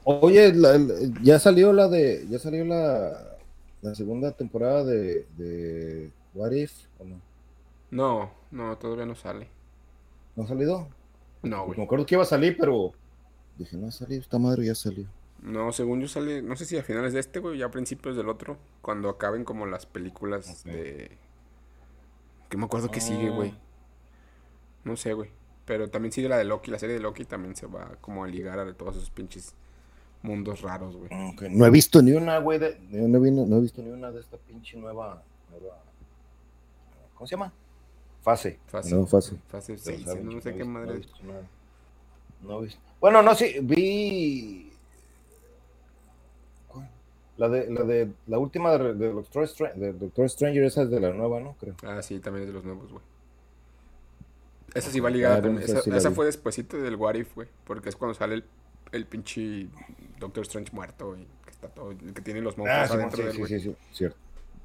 Oye, la- la- ya salió la de. Ya salió la, la segunda temporada de, de What If, ¿o no? No, no, todavía no sale. ¿No ha salido? No, Me güey. acuerdo que iba a salir, pero dije, no ha salido, esta madre ya salió. No, según yo sale, no sé si a finales de este, güey, ya a principios del otro, cuando acaben como las películas de... Que me acuerdo que sigue, Ah. güey. No sé, güey. Pero también sigue la de Loki, la serie de Loki también se va como a ligar a todos esos pinches mundos raros, güey. Ok, No he visto ni una, güey, de, no, no he, no he visto ni una de esta pinche nueva, nueva ¿cómo se llama? Fase. Fase. Nueva fase. Fase Pero 6, saben, no no sé qué no madre. No he visto. Bueno, no, sí, vi ¿cuál? la de la de la última de, de Doctor, Str- de Doctor Stranger, esa es de la nueva, ¿no? Creo. Ah, sí, también es de los nuevos, güey. Esa sí va ligada Ah, también. esa fue despuesito del What If, güey. Porque es cuando sale el, el pinche Doctor Strange muerto, güey. Que está todo, que tiene los monstruos Ah, adentro sí, del sí, sí, sí, cierto.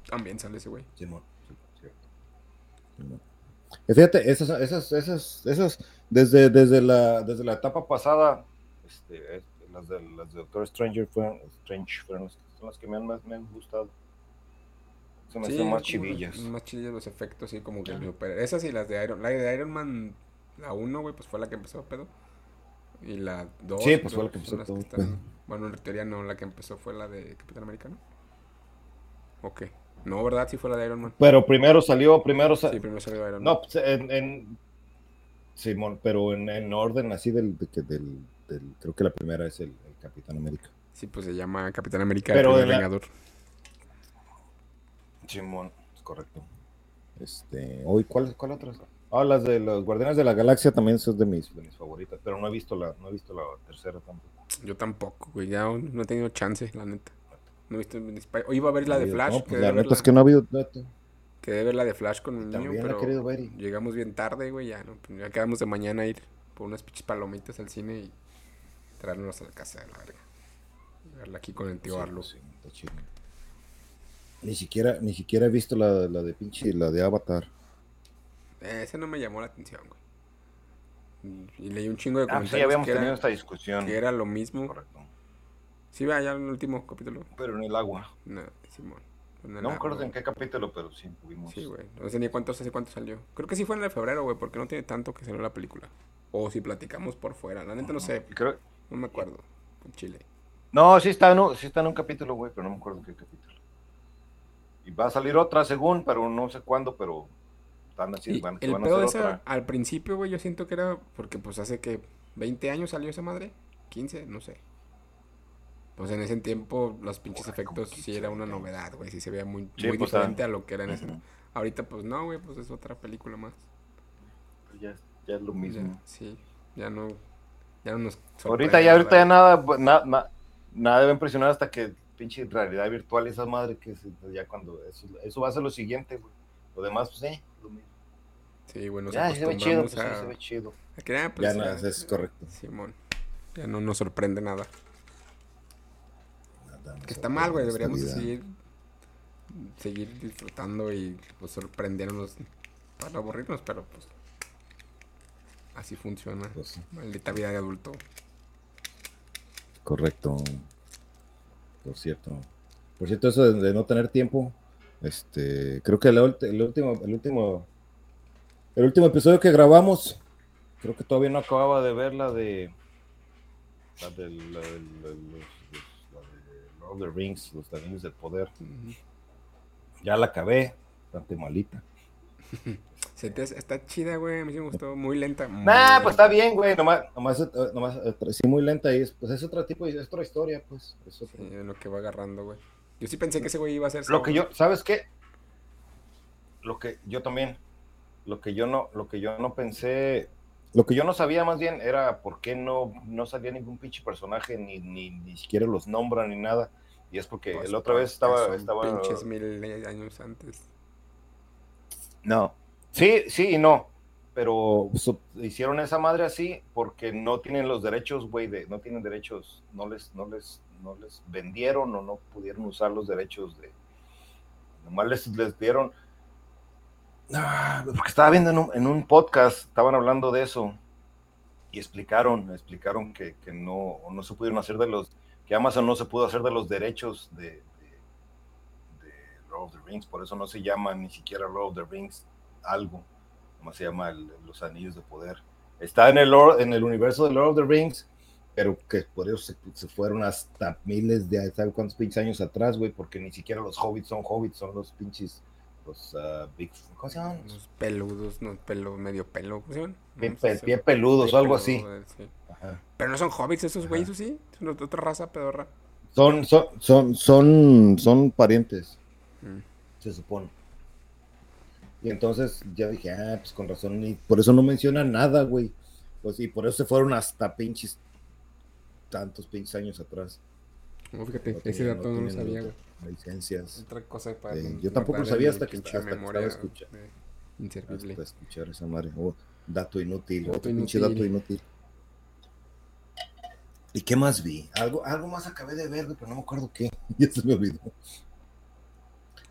También sale ese güey. Simón, sí, cierto. Simón. Fíjate, esas, esas, esas, esas, desde, desde la, desde la etapa pasada, este, es- las de, las de Doctor Stranger fueron, Strange fueron las, son las que me han, más, me han gustado. Se me Sí, hacen más chivillas. Más chivillas los efectos, sí, como que Esas y las de Iron La de Iron Man, la 1, güey, pues fue la que empezó pedo. Y la 2. Sí, pues fue la que empezó todo pedo. Bueno, en teoría no, la que empezó fue la de Capitán Americano. Ok. No, ¿verdad? Sí fue la de Iron Man. Pero primero salió, primero sa- Sí, primero salió Iron Man. No, pues, en, en- Simón, pero en, en orden así del, de que del, del- creo que la primera es el, el Capitán América. Sí, pues se llama Capitán América, Pero el la- Vengador. Simón, es correcto. Este, hoy, ¿cuál, cuál otras? Ah, las de los Guardianes de la Galaxia también son de mis, de mis favoritas, pero no he visto la, no he visto la tercera tampoco. Yo tampoco, güey. Ya no he tenido chance, la neta. No he visto Spy- Hoy iba a ver la de No, Flash. pues, la neta es que no ha habido neta. quedé de ver la de Flash con mi niño, pero querido ver y- llegamos bien tarde, güey. Ya, no, pues ya quedamos de mañana a ir por unas pinches palomitas al cine y traernos a la casa de la verga. Y Verla aquí con el tío Sí, Arlo. sí. Ni siquiera, ni siquiera he visto la, la de pinche, la de Avatar. Eh, ese no me llamó la atención, güey. Y, leí un chingo de Ah, comentarios sí, habíamos que, era, tenido esta discusión. que era lo mismo. Correcto. Sí, vea, ya en el último capítulo. Pero en el agua. No, Simón. En No me acuerdo en qué capítulo, pero sí tuvimos. Sí, güey. No sé ni cuántos, hace cuánto salió. Creo que sí fue en el de febrero, güey, porque no tiene tanto que salió la película. O si platicamos por fuera. La neta no sé, Creo- no me acuerdo. Con Chile. No, sí está, en un, sí está en un capítulo, güey, pero no me acuerdo en qué capítulo. Y va a salir otra según, pero no sé cuándo, pero están así, van, el van pedo de esa, al principio, güey, yo siento que era porque pues hace que 20 años salió esa madre. 15, no sé. Pues en ese tiempo los pinches efectos sí 15, era una 20. novedad, güey. Sí se veía muy, Sí, muy pues, diferente ah. a lo que era en ese. Ujú. Ahorita pues no, güey, pues es otra película más. Ya, ya es lo mismo. Ya, sí, ya no, ya no nos Ahorita sorprende ya, ahorita ya nada. nada, na- na- nada debe impresionar hasta que pinche realidad virtual, esa madre que ya cuando, eso, eso va a ser lo siguiente, güey. Lo demás, pues, eh, lo mismo. Sí, nos Ya, se ve chido, pues, sí, se ve chido. a que, ah, pues, Ya, ya, nada, es correcto. Simón. Ya no nos sorprende nada. Que está mal, güey. Deberíamos seguir, seguir disfrutando y pues, sorprendernos para no aburrirnos, pero pues así funciona. Pues. Maldita vida de adulto. Correcto. Por cierto. Por cierto, eso de, de no tener tiempo. Este, creo que el, último, el último, el último episodio que grabamos, creo que todavía no acababa de ver la de la de, la de, la de los- los- la de Lord of the Rings, los anillos del poder. Ya la acabé, bastante malita. [LAUGHS] Se te hace- está chida, güey. A mí sí me gustó. Muy lenta. muy Nah, pues está bien, güey, nomás, nomás, eh, nomás, eh, sí, muy lenta y es, pues es otro tipo, es otra historia, pues. es otro- Sí, lo que va agarrando, güey. Yo sí pensé que ese güey iba a ser. Lo que yo, ¿sabes qué? Lo que yo también, lo que yo no, lo que yo no pensé, lo que yo no sabía más bien era por qué no, no salía ningún pinche personaje, ni, ni, ni siquiera los nombran ni nada. Y es porque Pues, la otra vez estaba, estaba. Pinches mil años antes. No. Sí, sí y no. Pero so- hicieron esa madre así porque no tienen los derechos, güey, de, no tienen derechos, no les, no les, no les vendieron o no pudieron usar los derechos de. Nomás les, les dieron. Ah, porque estaba viendo en un, en un podcast, estaban hablando de eso. y explicaron, explicaron que, que no, no se pudieron hacer de los, que Amazon no se pudo hacer de los derechos de, de, de Lord of the Rings, por eso no se llama ni siquiera Lord of the Rings algo, como se llama el- los anillos de poder. Está en el, Lord- en el universo de Lord of the Rings, pero que por eso se, se fueron hasta miles de, ¿sabe cuántos pinches años atrás, güey? Porque ni siquiera los hobbits son hobbits, son los pinches, los ah, big, ¿cómo se llaman? Unos peludos, no, pelo, medio pelo, ¿cómo se llaman? No sé se- peludos o algo así. peludo, sí. Ajá. Pero no son hobbits esos güeyes. ¿o sí? Son de otra raza pedorra. Son, son, son, son, son parientes, Mm. se supone. Y entonces ya dije, ah, pues con razón, y por eso no menciona nada, güey. Pues y por eso se fueron hasta pinches tantos pinches años atrás. No, fíjate, No ese dato no lo sabía, otra- güey. licencias. Otra cosa para. Con- yo tampoco guardar sabía hasta que- pinche hasta que memoria estaba escucha- de- Inservible. Hasta escuchar esa madre. Oh, dato inútil, Dato otro pinche inútil. dato inútil. ¿Y qué más vi? Algo, algo más acabé de ver, güey, pero no me acuerdo qué. [LAUGHS] Ya se me olvidó.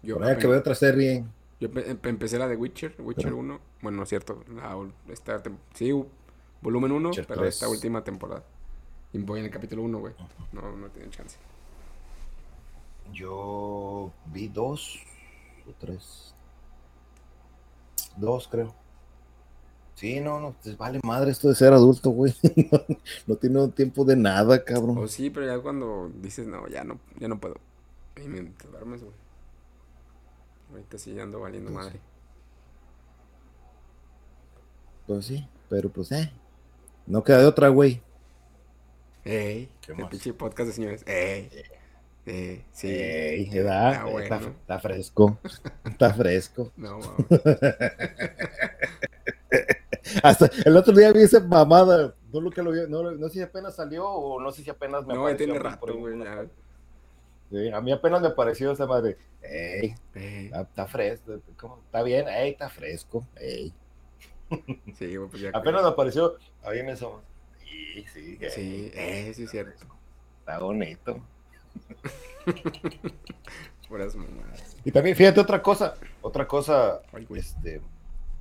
Yo, Por ahí acabé otra serie. yo empe- empe- empecé la de Witcher, Witcher Pero- 1. Bueno, no es cierto. La, esta sí, volumen 1, Witcher pero 3. esta última temporada. Y voy en el capítulo 1, güey. No, no tienen chance. Yo vi dos o tres. Dos, creo. Sí, no, no, pues vale madre esto de ser adulto, güey. No, [LAUGHS] no tiene tiempo de nada, cabrón. O sí, pero ya cuando dices, no, ya no, ya no puedo. Y me, te duermes, güey. Ahorita sí ando valiendo Pues madre. Pues sí, pero pues eh. No queda de otra, güey. Ey, ¿Qué el pinche podcast de señores. Ey, sí. Ey, ¿verdad? Está bueno. está, está fresco. [LAUGHS] Está fresco. No, [LAUGHS] mames. Hasta el otro día vi esa mamada. No, lo que lo vi, no, no sé si apenas salió o no sé si apenas me No, apareció tiene rato, güey. Sí, a mí apenas me apareció esa madre. Ey, Ey, está, está fresco. ¿cómo? Está bien, ey, está fresco. Ey. [LAUGHS] Sí, pues ya. Apenas me apareció ahí en eso. Sí, sí, ey, Sí, sí, es cierto. Está bonito. [LAUGHS] Puras mamadas. Y también, fíjate otra cosa, otra cosa, Ay, este,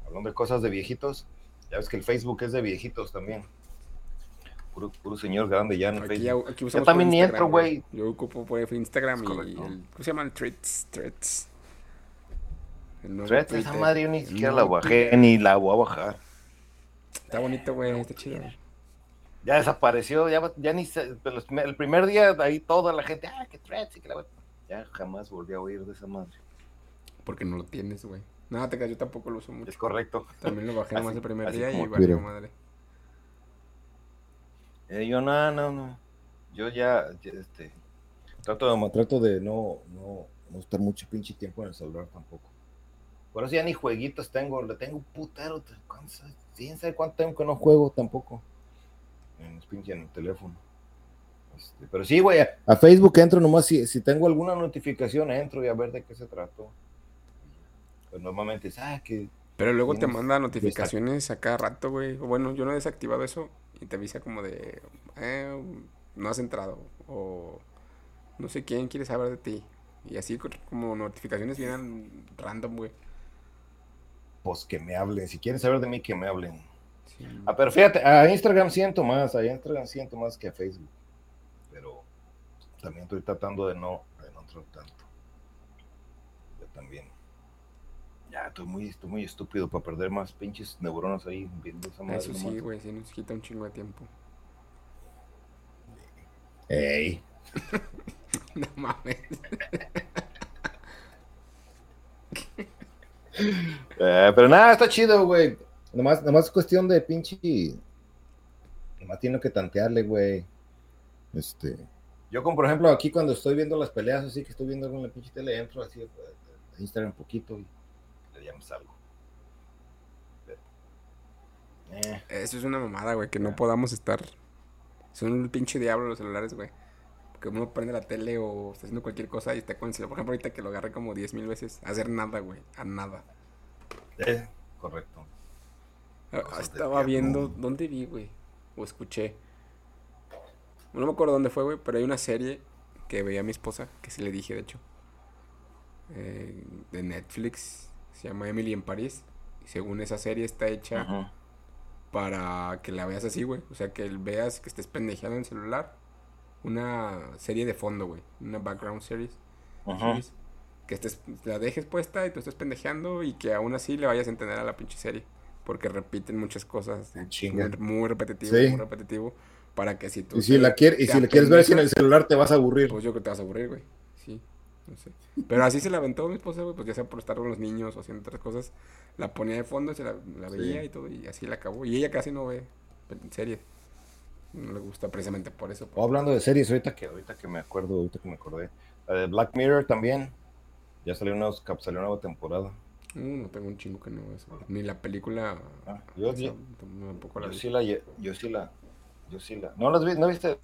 hablando de cosas de viejitos, ya ves que el Facebook es de viejitos también. Puro, puro señor grande ya en el Aquí, Facebook. ya- aquí usamos también Instagram, entro, güey. Yo ocupo por Instagram Es y correcto. el. ¿Cómo se llama? El Threads. Threads. Threads, esa madre yo ni siquiera la bajé, ni la voy a bajar. Está bonito, güey. Está chido. Ya desapareció, ya, ya ni se- el primer día ahí toda la gente, ah, que threads y que la Ya jamás volví a oír de esa madre. Porque no lo tienes, güey. Nada, te yo tampoco lo uso mucho. Es correcto. También lo bajé [LAUGHS] nomás el primer día y valió madre. Eh, yo no, no, no. Yo ya, ya, este, trato de, trato de no, no, no estar mucho pinche tiempo en el celular tampoco. Por eso ya ni jueguitos tengo, le tengo un putero. de- ¿cuántos- ¿Quién sabe cuánto tengo que no juego tampoco? En los pinches en el teléfono. Este, pero sí, güey, a, a Facebook entro nomás si, si tengo alguna notificación, entro y a ver de qué se trató. Pues normalmente es, ah, que Pero luego te manda notificaciones a cada rato, güey. Bueno, yo no he desactivado eso y te avisa como de, eh, no has entrado o no sé quién quiere saber de ti. Y así co- como notificaciones vienen random, güey. pues que me hablen. Si quieren saber de mí, que me hablen. Sí. Ah, pero fíjate, a Instagram siento más, a Instagram siento más que a Facebook. Pero también estoy tratando de no, de no entrar tanto. Yo también. Ya, estoy muy, estoy muy estúpido para perder más pinches neuronas ahí viendo esa madre. Eso sí, güey, sí nos quita un chingo de tiempo. Ey, [LAUGHS] No mames. eh, pero nada, está chido, güey. Nomás, nomás es cuestión de pinche. Nomás tiene que tantearle, güey. Este. Yo, como por ejemplo, aquí cuando estoy viendo las peleas, así que estoy viendo algo en la pinche tele, entro así a Instagram un poquito y algo. Pero, eh, Eso es una mamada, güey, que no podamos estar. Son un pinche diablo los celulares, güey. Porque uno prende la tele o está haciendo cualquier cosa y está con el celular. Por ejemplo, ahorita que lo agarré como 10 mil veces. A hacer nada, güey. A nada. eh, correcto. Ah, Estaba viendo. ¿Dónde vi, güey? O escuché. No me acuerdo dónde fue, güey, pero hay una serie que veía mi esposa, que sí le dije, de hecho. eh, de Netflix. Se llama Emily en París. Y según esa serie está hecha para que la veas así, güey. O sea, que veas que estés pendejeando en el celular. Una serie de fondo, güey. Una background series. Ajá. series, Que estés, la dejes puesta y tú estés pendejeando y que aún así le vayas a entender a la pinche serie. Porque repiten muchas cosas. Ah. Muy, muy repetitivo, Sí. muy repetitivo. Para que si tú. Y si te- la quieres, y si la quieres ver sin el celular, te vas a aburrir. Pues yo creo que te vas a aburrir, güey. Sí, no sé. Pero así se la aventó mi esposa, güey. Pues ya sea por estar con los niños o haciendo otras cosas. La ponía de fondo, se la, la Sí. veía y todo. Y así la acabó. Y ella casi no ve series. No le gusta precisamente por eso. O hablando de series, ahorita que, ahorita que me acuerdo, ahorita que me acordé. De Black Mirror también. Ya salió una, salió una nueva temporada. Uh, no tengo un chingo que no es. Ni la película. Ah, yo, yo- tampoco la yo sí la, yo sí la, yo sí la. ¿No las vi, no viste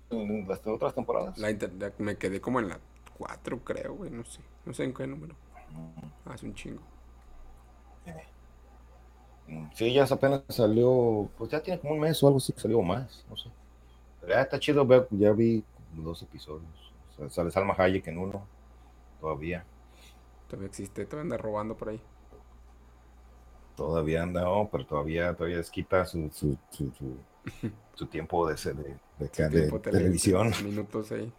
las otras temporadas? La inter- me quedé como en la 4, creo, güey. No sé. No sé en qué número. Es un chingo. Sí, ya apenas salió, pues ya tiene como un mes o algo así que salió más, no sé. Pero ya está chido, ya vi dos episodios. O sea, sale Salma Hayek en uno, todavía. Todavía existe. Todavía anda robando por ahí. Todavía anda, no, pero todavía, todavía desquita su, su, su, su, [LAUGHS] su tiempo de, de, de- de tele- televisión. Minutos ahí.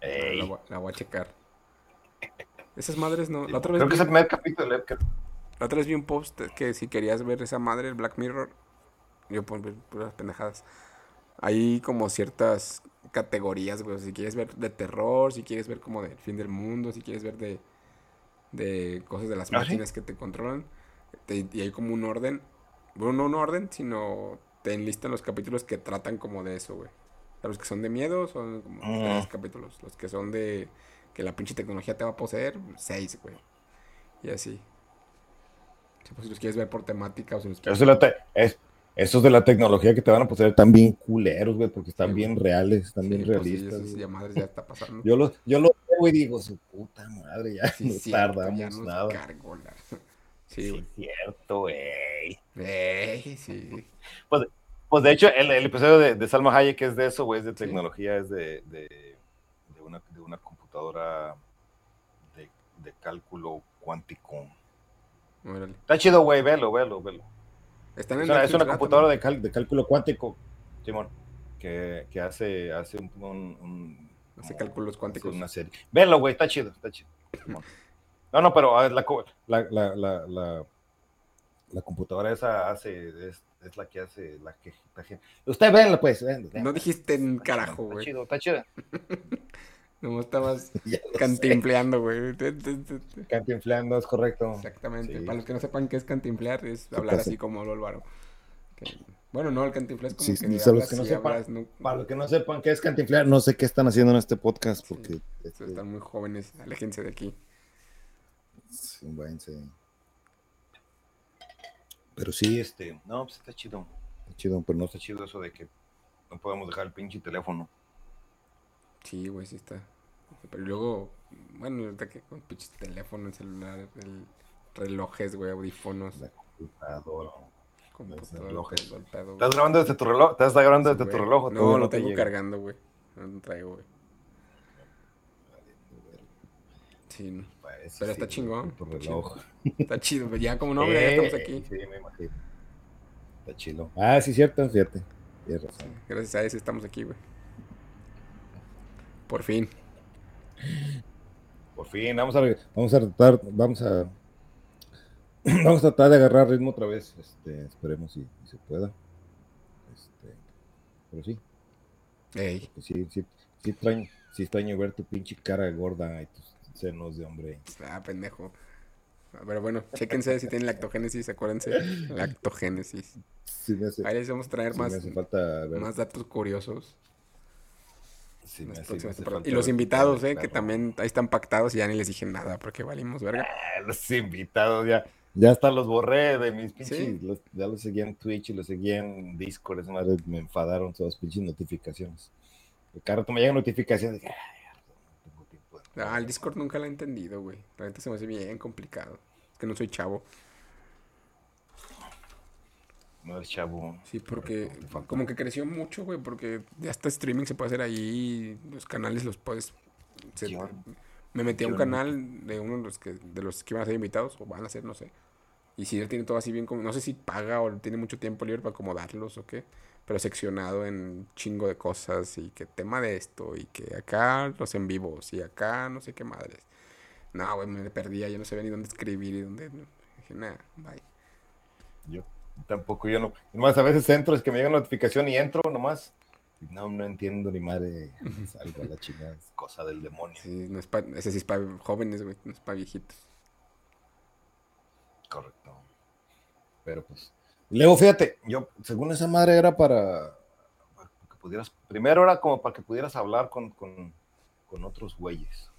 Ey, La, voy- la voy a checar. Esas madres no. La otra vez, creo que es vi, el primer capítulo. eh, que- la otra vez vi un post que si querías ver esa madre, el Black Mirror, yo por ver puras pendejadas. Hay como ciertas categorías, güey. Si quieres ver de terror, si quieres ver como del fin del mundo, si quieres ver de, de cosas de las ¿Ah, sí? máquinas que te controlan. te- y hay como un orden. Bueno, no un orden, sino te enlistan los capítulos que tratan como de eso, güey. Los que son de miedo son como tres capítulos. Los que son de que la pinche tecnología te va a poseer, seis, güey. Y así. Sí, pues, si los quieres ver por temática o si los Eso quieres... es la te- es- esos de la tecnología que te van a poner tan bien culeros, güey, porque están Sí, bien reales, están Sí, bien pues, sí, realistas. güey. ya ya está pasando. [LAUGHS] Yo lo, yo lo veo y digo, su puta madre, ya Sí, no cierto, tardamos ya nos nada. cargó la- [LAUGHS] Sí, Sí, güey. cierto, güey. Ey, sí. Pues de hecho, el, el episodio de, de Salma Hayek es de eso, güey, es de tecnología, es de, de, de una, computadora de, cálculo cuántico. Órale. Está chido, güey, velo, velo, velo. Están Es en una, es Netflix, una computadora de, cal- cálculo cuántico, Simón, que, que hace, hace un, un- un- Hace como- cálculos cuánticos. hace una serie. Velo, güey, está chido, está chido. Simón. [LAUGHS] No, no, pero la, la, la, la, computadora esa hace, es, es la que hace, la que... Usted véanla, pues, véanla, No dijiste en carajo, güey. Está chido, está chido. [LAUGHS] No estabas [LAUGHS] cantimpleando, güey. Cantinflando, es correcto. Exactamente. Sí. Para los que no sepan qué es cantimplear, es hablar así como lo Álvaro. Que- Bueno, no, el cantinflar es como Sí, que para los hablas que no sepan, hablas, no- Para los que no sepan qué es cantinflar, no sé qué están haciendo en este podcast, porque... Sí. este, Están muy jóvenes, aléjense de aquí. sí, váyanse. Pero sí, este... No, pues está chido. Está chido, pero no está chido eso de que no podemos dejar el pinche teléfono. Sí, güey, sí está. Pero luego, bueno, ahorita que con pinches teléfono, el celular, el relojes, güey, audífonos, La computadora. computadora, relojes. pedo. ¿Estás grabando desde tu reloj? ¿Estás grabando Sí, desde tu reloj? No, lo te tengo llega? cargando, güey. No lo traigo, güey. Sí, no. Parece, Pero está sí, chingón, Tu está reloj. Está chido, ya como no, güey, ya estamos aquí. Sí, me imagino. Está chido. Ah, sí, cierto, fíjate. Tienes razón. Gracias a eso estamos aquí, güey. Por fin. Por fin, vamos a, vamos a tratar, vamos a, [CLEARS THROAT] vamos a tratar de agarrar ritmo otra vez. Este, esperemos si, si se pueda. Este, pero sí, Ey, sí, sí, sí extraño, sí extraño ver tu pinche cara gorda y tus senos de hombre. ah, pendejo. Pero bueno, chéquense si tienen lactogénesis, acuérdense. Lactogénesis. Sí me hace, Ahí les vamos a traer sí más, me hace falta ver. más datos curiosos. sí me hace- me Y los invitados, eh, que también ahí están pactados y ya ni les dije nada porque valimos verga. Ah, Los invitados ya. Ya hasta los borré de mis pinches. Sí. los- ya los seguía en Twitch y los seguía en Discord. Esa madre me enfadaron todas las pinches notificaciones. Cada rato me llegan notificaciones. de que, "Ay, ya, no tengo tiempo de- Ah, el Discord nunca lo he entendido, güey. La gente se me hace bien complicado. Es que no soy chavo. No es chavo. Sí, porque como que creció mucho, güey, porque ya hasta streaming se puede hacer ahí, los canales los puedes... se- me metí a un canal de uno de los que de los que iban a ser invitados, o van a ser, no sé. Y si él tiene todo así bien como, no sé si paga o tiene mucho tiempo libre para acomodarlos o qué, pero seccionado en chingo de cosas y que tema de esto y que acá los en vivos y acá no sé qué madres. No, güey, me perdía, yo no sabía ni dónde escribir y dónde. Dije, nada, bye. Yo tampoco, yo no. Nomás a veces entro, es que me llega notificación y entro nomás. No, no entiendo ni madre. [LAUGHS] Salgo a la chingada, es cosa del demonio. Sí, no es pa, ese sí es para jóvenes, güey, no es para viejitos. Correcto. Pero pues. Luego, fíjate, yo, según esa madre era para, para que pudieras, primero era como para que pudieras hablar con, con, con otros güeyes.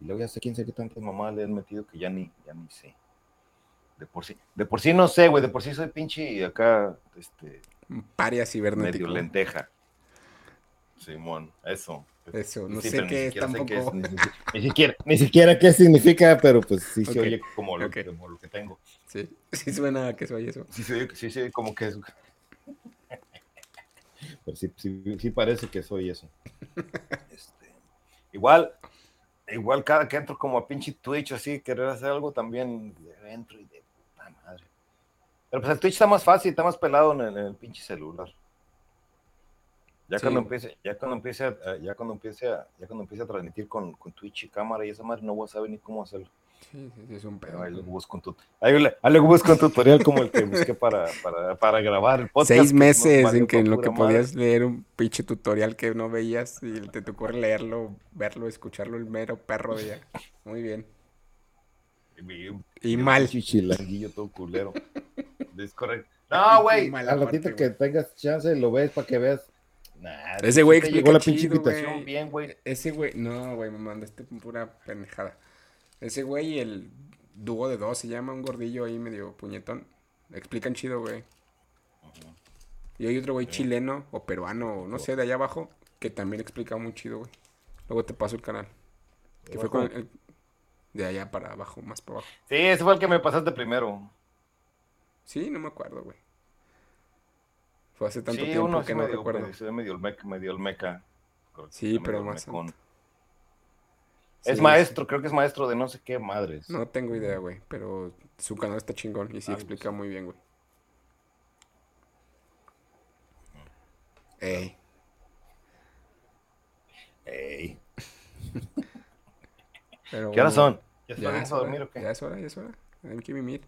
Y luego ya sé quién sé qué tantas mamás le han metido que ya ni, ya ni sé. De por sí, de por sí no sé, güey, de por sí soy pinche y acá, este, Paria cibernético. medio lenteja. Simón, eso. Eso, no Sí, sé qué es sé qué tampoco. ni, siquiera, [LAUGHS] ni siquiera- ni siquiera qué significa, pero pues sí se Ok, oye como lo, ok. como lo que tengo. Sí, [LAUGHS] sí suena a que soy eso. Sí se oye, sí se oye como que es. Pero sí, sí, sí parece que soy eso. [LAUGHS] Este, igual, igual cada que entro como a pinche Twitch así, querer hacer algo también entro y de puta madre. Pero pues el Twitch está más fácil, está más pelado en el, en el pinche celular. Ya Sí. cuando empiece, ya cuando empiece, a, ya cuando empiece a, ya cuando empiece a transmitir con, con Twitch y cámara y esa madre no voy a saber ni cómo hacerlo. Sí, sí, sí, es un pedo. Ahí luego busco un, tut- ahí le- ahí luego busco un tutorial como el que busqué para, para, para grabar el podcast. Seis meses en que en lo que madre. podías leer un pinche tutorial que no veías y te tocó leerlo, verlo, escucharlo el mero perro de ya. Muy bien. Y, Y un mal. pinche chilanguillo todo culero. [LAUGHS] Es correcto. No, güey. Al ratito que tengas chance lo ves para que veas. Nah, Ese güey llegó la pinche invitación bien, güey. Ese güey, no, güey, me mandaste pura pendejada. Ese güey y el dúo de dos se llama un gordillo ahí medio puñetón. Explican chido, güey. Y hay otro güey chileno o peruano, o no sé, de allá abajo, que también explica muy chido, güey. Luego te paso el canal. Que fue con el, de allá para abajo, más para abajo. Sí, ese fue el que me pasaste primero. Sí, no me acuerdo, güey. Fue hace tanto sí, tiempo uno que no medio, recuerdo. medio, se ve medio el meca. Medio el meca. Sí, pero más. Es Sí, maestro, creo que es maestro de no sé qué madres. No tengo idea, güey, pero su canal está chingón y sí Ah, explica pues. muy bien, güey. Ey, Ey, pero ¿Qué horas son? ¿Ya Ya es hora, dormir o qué? ya es hora, ya es hora. Hay que mimir.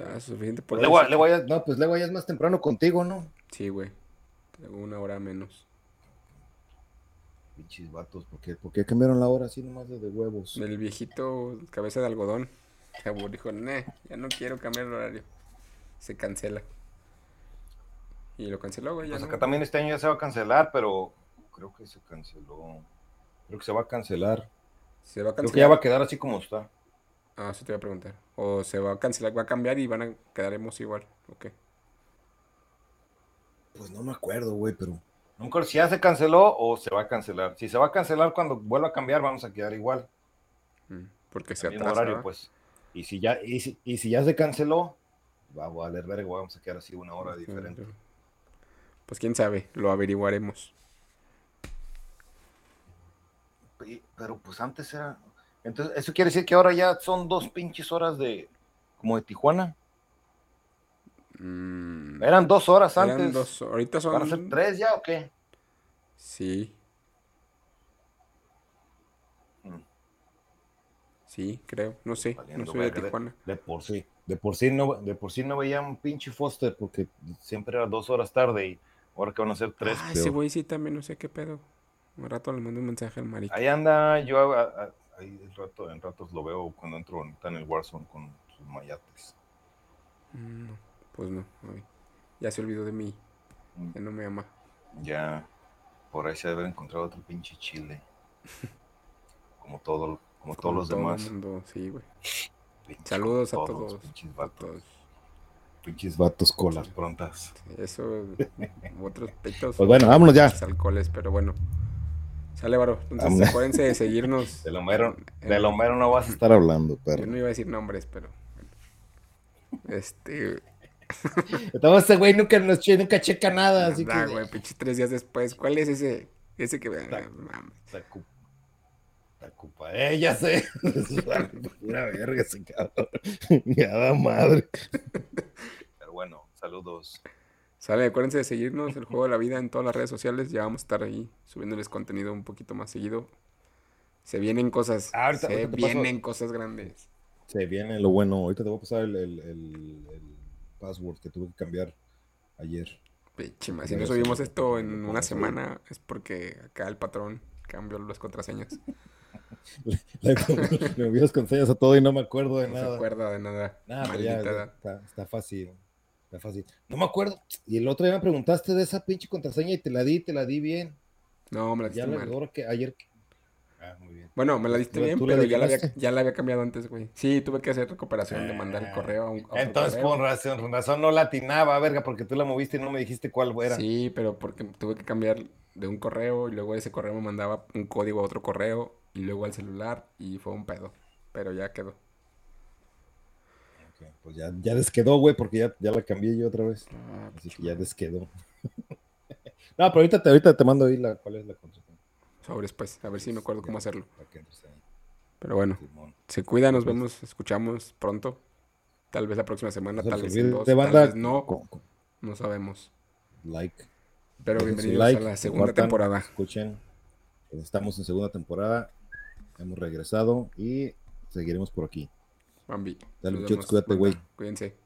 Bueno, Ya es suficiente Pues luego ya, no, pues luego ya es más temprano contigo, ¿no? Sí, güey. Tengo una hora menos. Pinches vatos, ¿por qué, ¿por qué cambiaron la hora así nomás de, de huevos? El viejito cabeza de algodón aburrió, dijo, "Nah, ya no quiero cambiar el horario. Se cancela. Y lo canceló, güey, ya Pues no. acá también este año ya se va a cancelar, pero creo que se canceló. Creo que se va a cancelar. Se va a Creo cancelar. que ya va a quedar así como está. Ah, eso te iba a preguntar. O se va a cancelar, va a cambiar y van a quedaremos igual. Ok. Pues no me acuerdo, güey, pero. Acuerdo si ya se canceló o se va a cancelar. Si se va a cancelar cuando vuelva a cambiar, vamos a quedar igual. Mm, Porque se atrasa. horario, pues. Y si ya, y si, y si ya se canceló, va a valer verga, vamos a quedar así una hora diferente. Pues quién sabe, lo averiguaremos. Pero pues antes era. Entonces, eso quiere decir que ahora ya son dos pinches horas de. como de Tijuana. Mm, Eran dos horas eran antes. dos, ahorita son. ¿Van a ser tres ya o qué? Sí. Mm. Sí, creo. No sé. No soy de Tijuana. De por sí. De por sí no, de por sí no veía un pinche Foster porque siempre era dos horas tarde y ahora que van a ser tres. Ah, peor. ese güey sí también no sé qué pedo. Un rato le mando un mensaje al marica. Ahí anda, yo a- a- ahí el rato, en ratos lo veo cuando entro ahorita en el Warzone con sus mayates. Mm, No, pues no. Ya se olvidó de mí. Mm. Ya no me ama. Ya por ahí se debe haber encontrado otro pinche chile. [LAUGHS] Como todo, como todos los todo demás. mundo, sí, güey. Pinches Saludos a todos. Pinches A vatos, todos. pinches vatos colas prontas. Eso, [LAUGHS] otros pechos. Pues bueno, vámonos ya. alcoholes, pero bueno. Sale, varo. Entonces, acuérdense de seguirnos. [LAUGHS] De lo mero, en- de lo mero no vas a estar hablando, Yo pero. no iba a decir nombres, pero. Este. [LAUGHS] Entonces, ese güey nunca, nos che- nunca checa nada, así que. güey, pinche tres días después. ¿Cuál es ese? Ese que. Sacu- La culpa, eh, ya sé. Pura verga ese cabrón. [LAUGHS] madre. Pero bueno, saludos. Sale, acuérdense de seguirnos, el [LAUGHS] juego de la vida en todas las redes sociales. Ya vamos a estar ahí subiéndoles contenido un poquito más seguido. Se vienen cosas. Ah, ahorita- se ahorita vienen cosas grandes. Se viene lo bueno. Ahorita te voy a pasar el, el, el- el password que tuve que cambiar ayer. Ya Si no subimos esto en una semana es porque acá el patrón cambió las contraseñas. [LAUGHS] Le, me olvidas contraseñas a todo y no me acuerdo de No se nada. acuerda de nada. Nada, ya, está, está fácil. Está fácil. No me acuerdo. Y el otro día me preguntaste de esa pinche contraseña y te la di, te la di bien. No, me la Ya diste la, mal. ahora que ayer. Ah, muy bien. Bueno, me la diste ¿Tú- bien, la pero ya la, había, ya la cambiado antes, güey. Sí, tuve que hacer recuperación de mandar el correo a un a Entonces, correo. por razón, razón no latinaba, verga, porque tú la moviste y no me dijiste cuál era. Sí, pero porque tuve que cambiar de un correo y luego ese correo me mandaba un código a otro correo y luego al celular y fue un pedo. Pero ya quedó. Pues ya, ya desquedó, güey, porque ya, ya la cambié yo otra vez. Ah, Así que ya desquedó. [LAUGHS] no, pero ahorita te, ahorita te mando ahí la, cuál es la contraseña. Sobres, pues, a ver si me acuerdo cómo hacerlo. Pero bueno, se cuida, nos vemos, escuchamos pronto. Tal vez la próxima semana, tal vez en olvide dos, de tal banda, vez no, no sabemos. like. Pero bienvenidos like, a la segunda compartan, temporada. Escuchen. Estamos en segunda temporada. Hemos regresado y seguiremos por aquí. Bambi. Dale, cuídate, güey. Cuídense.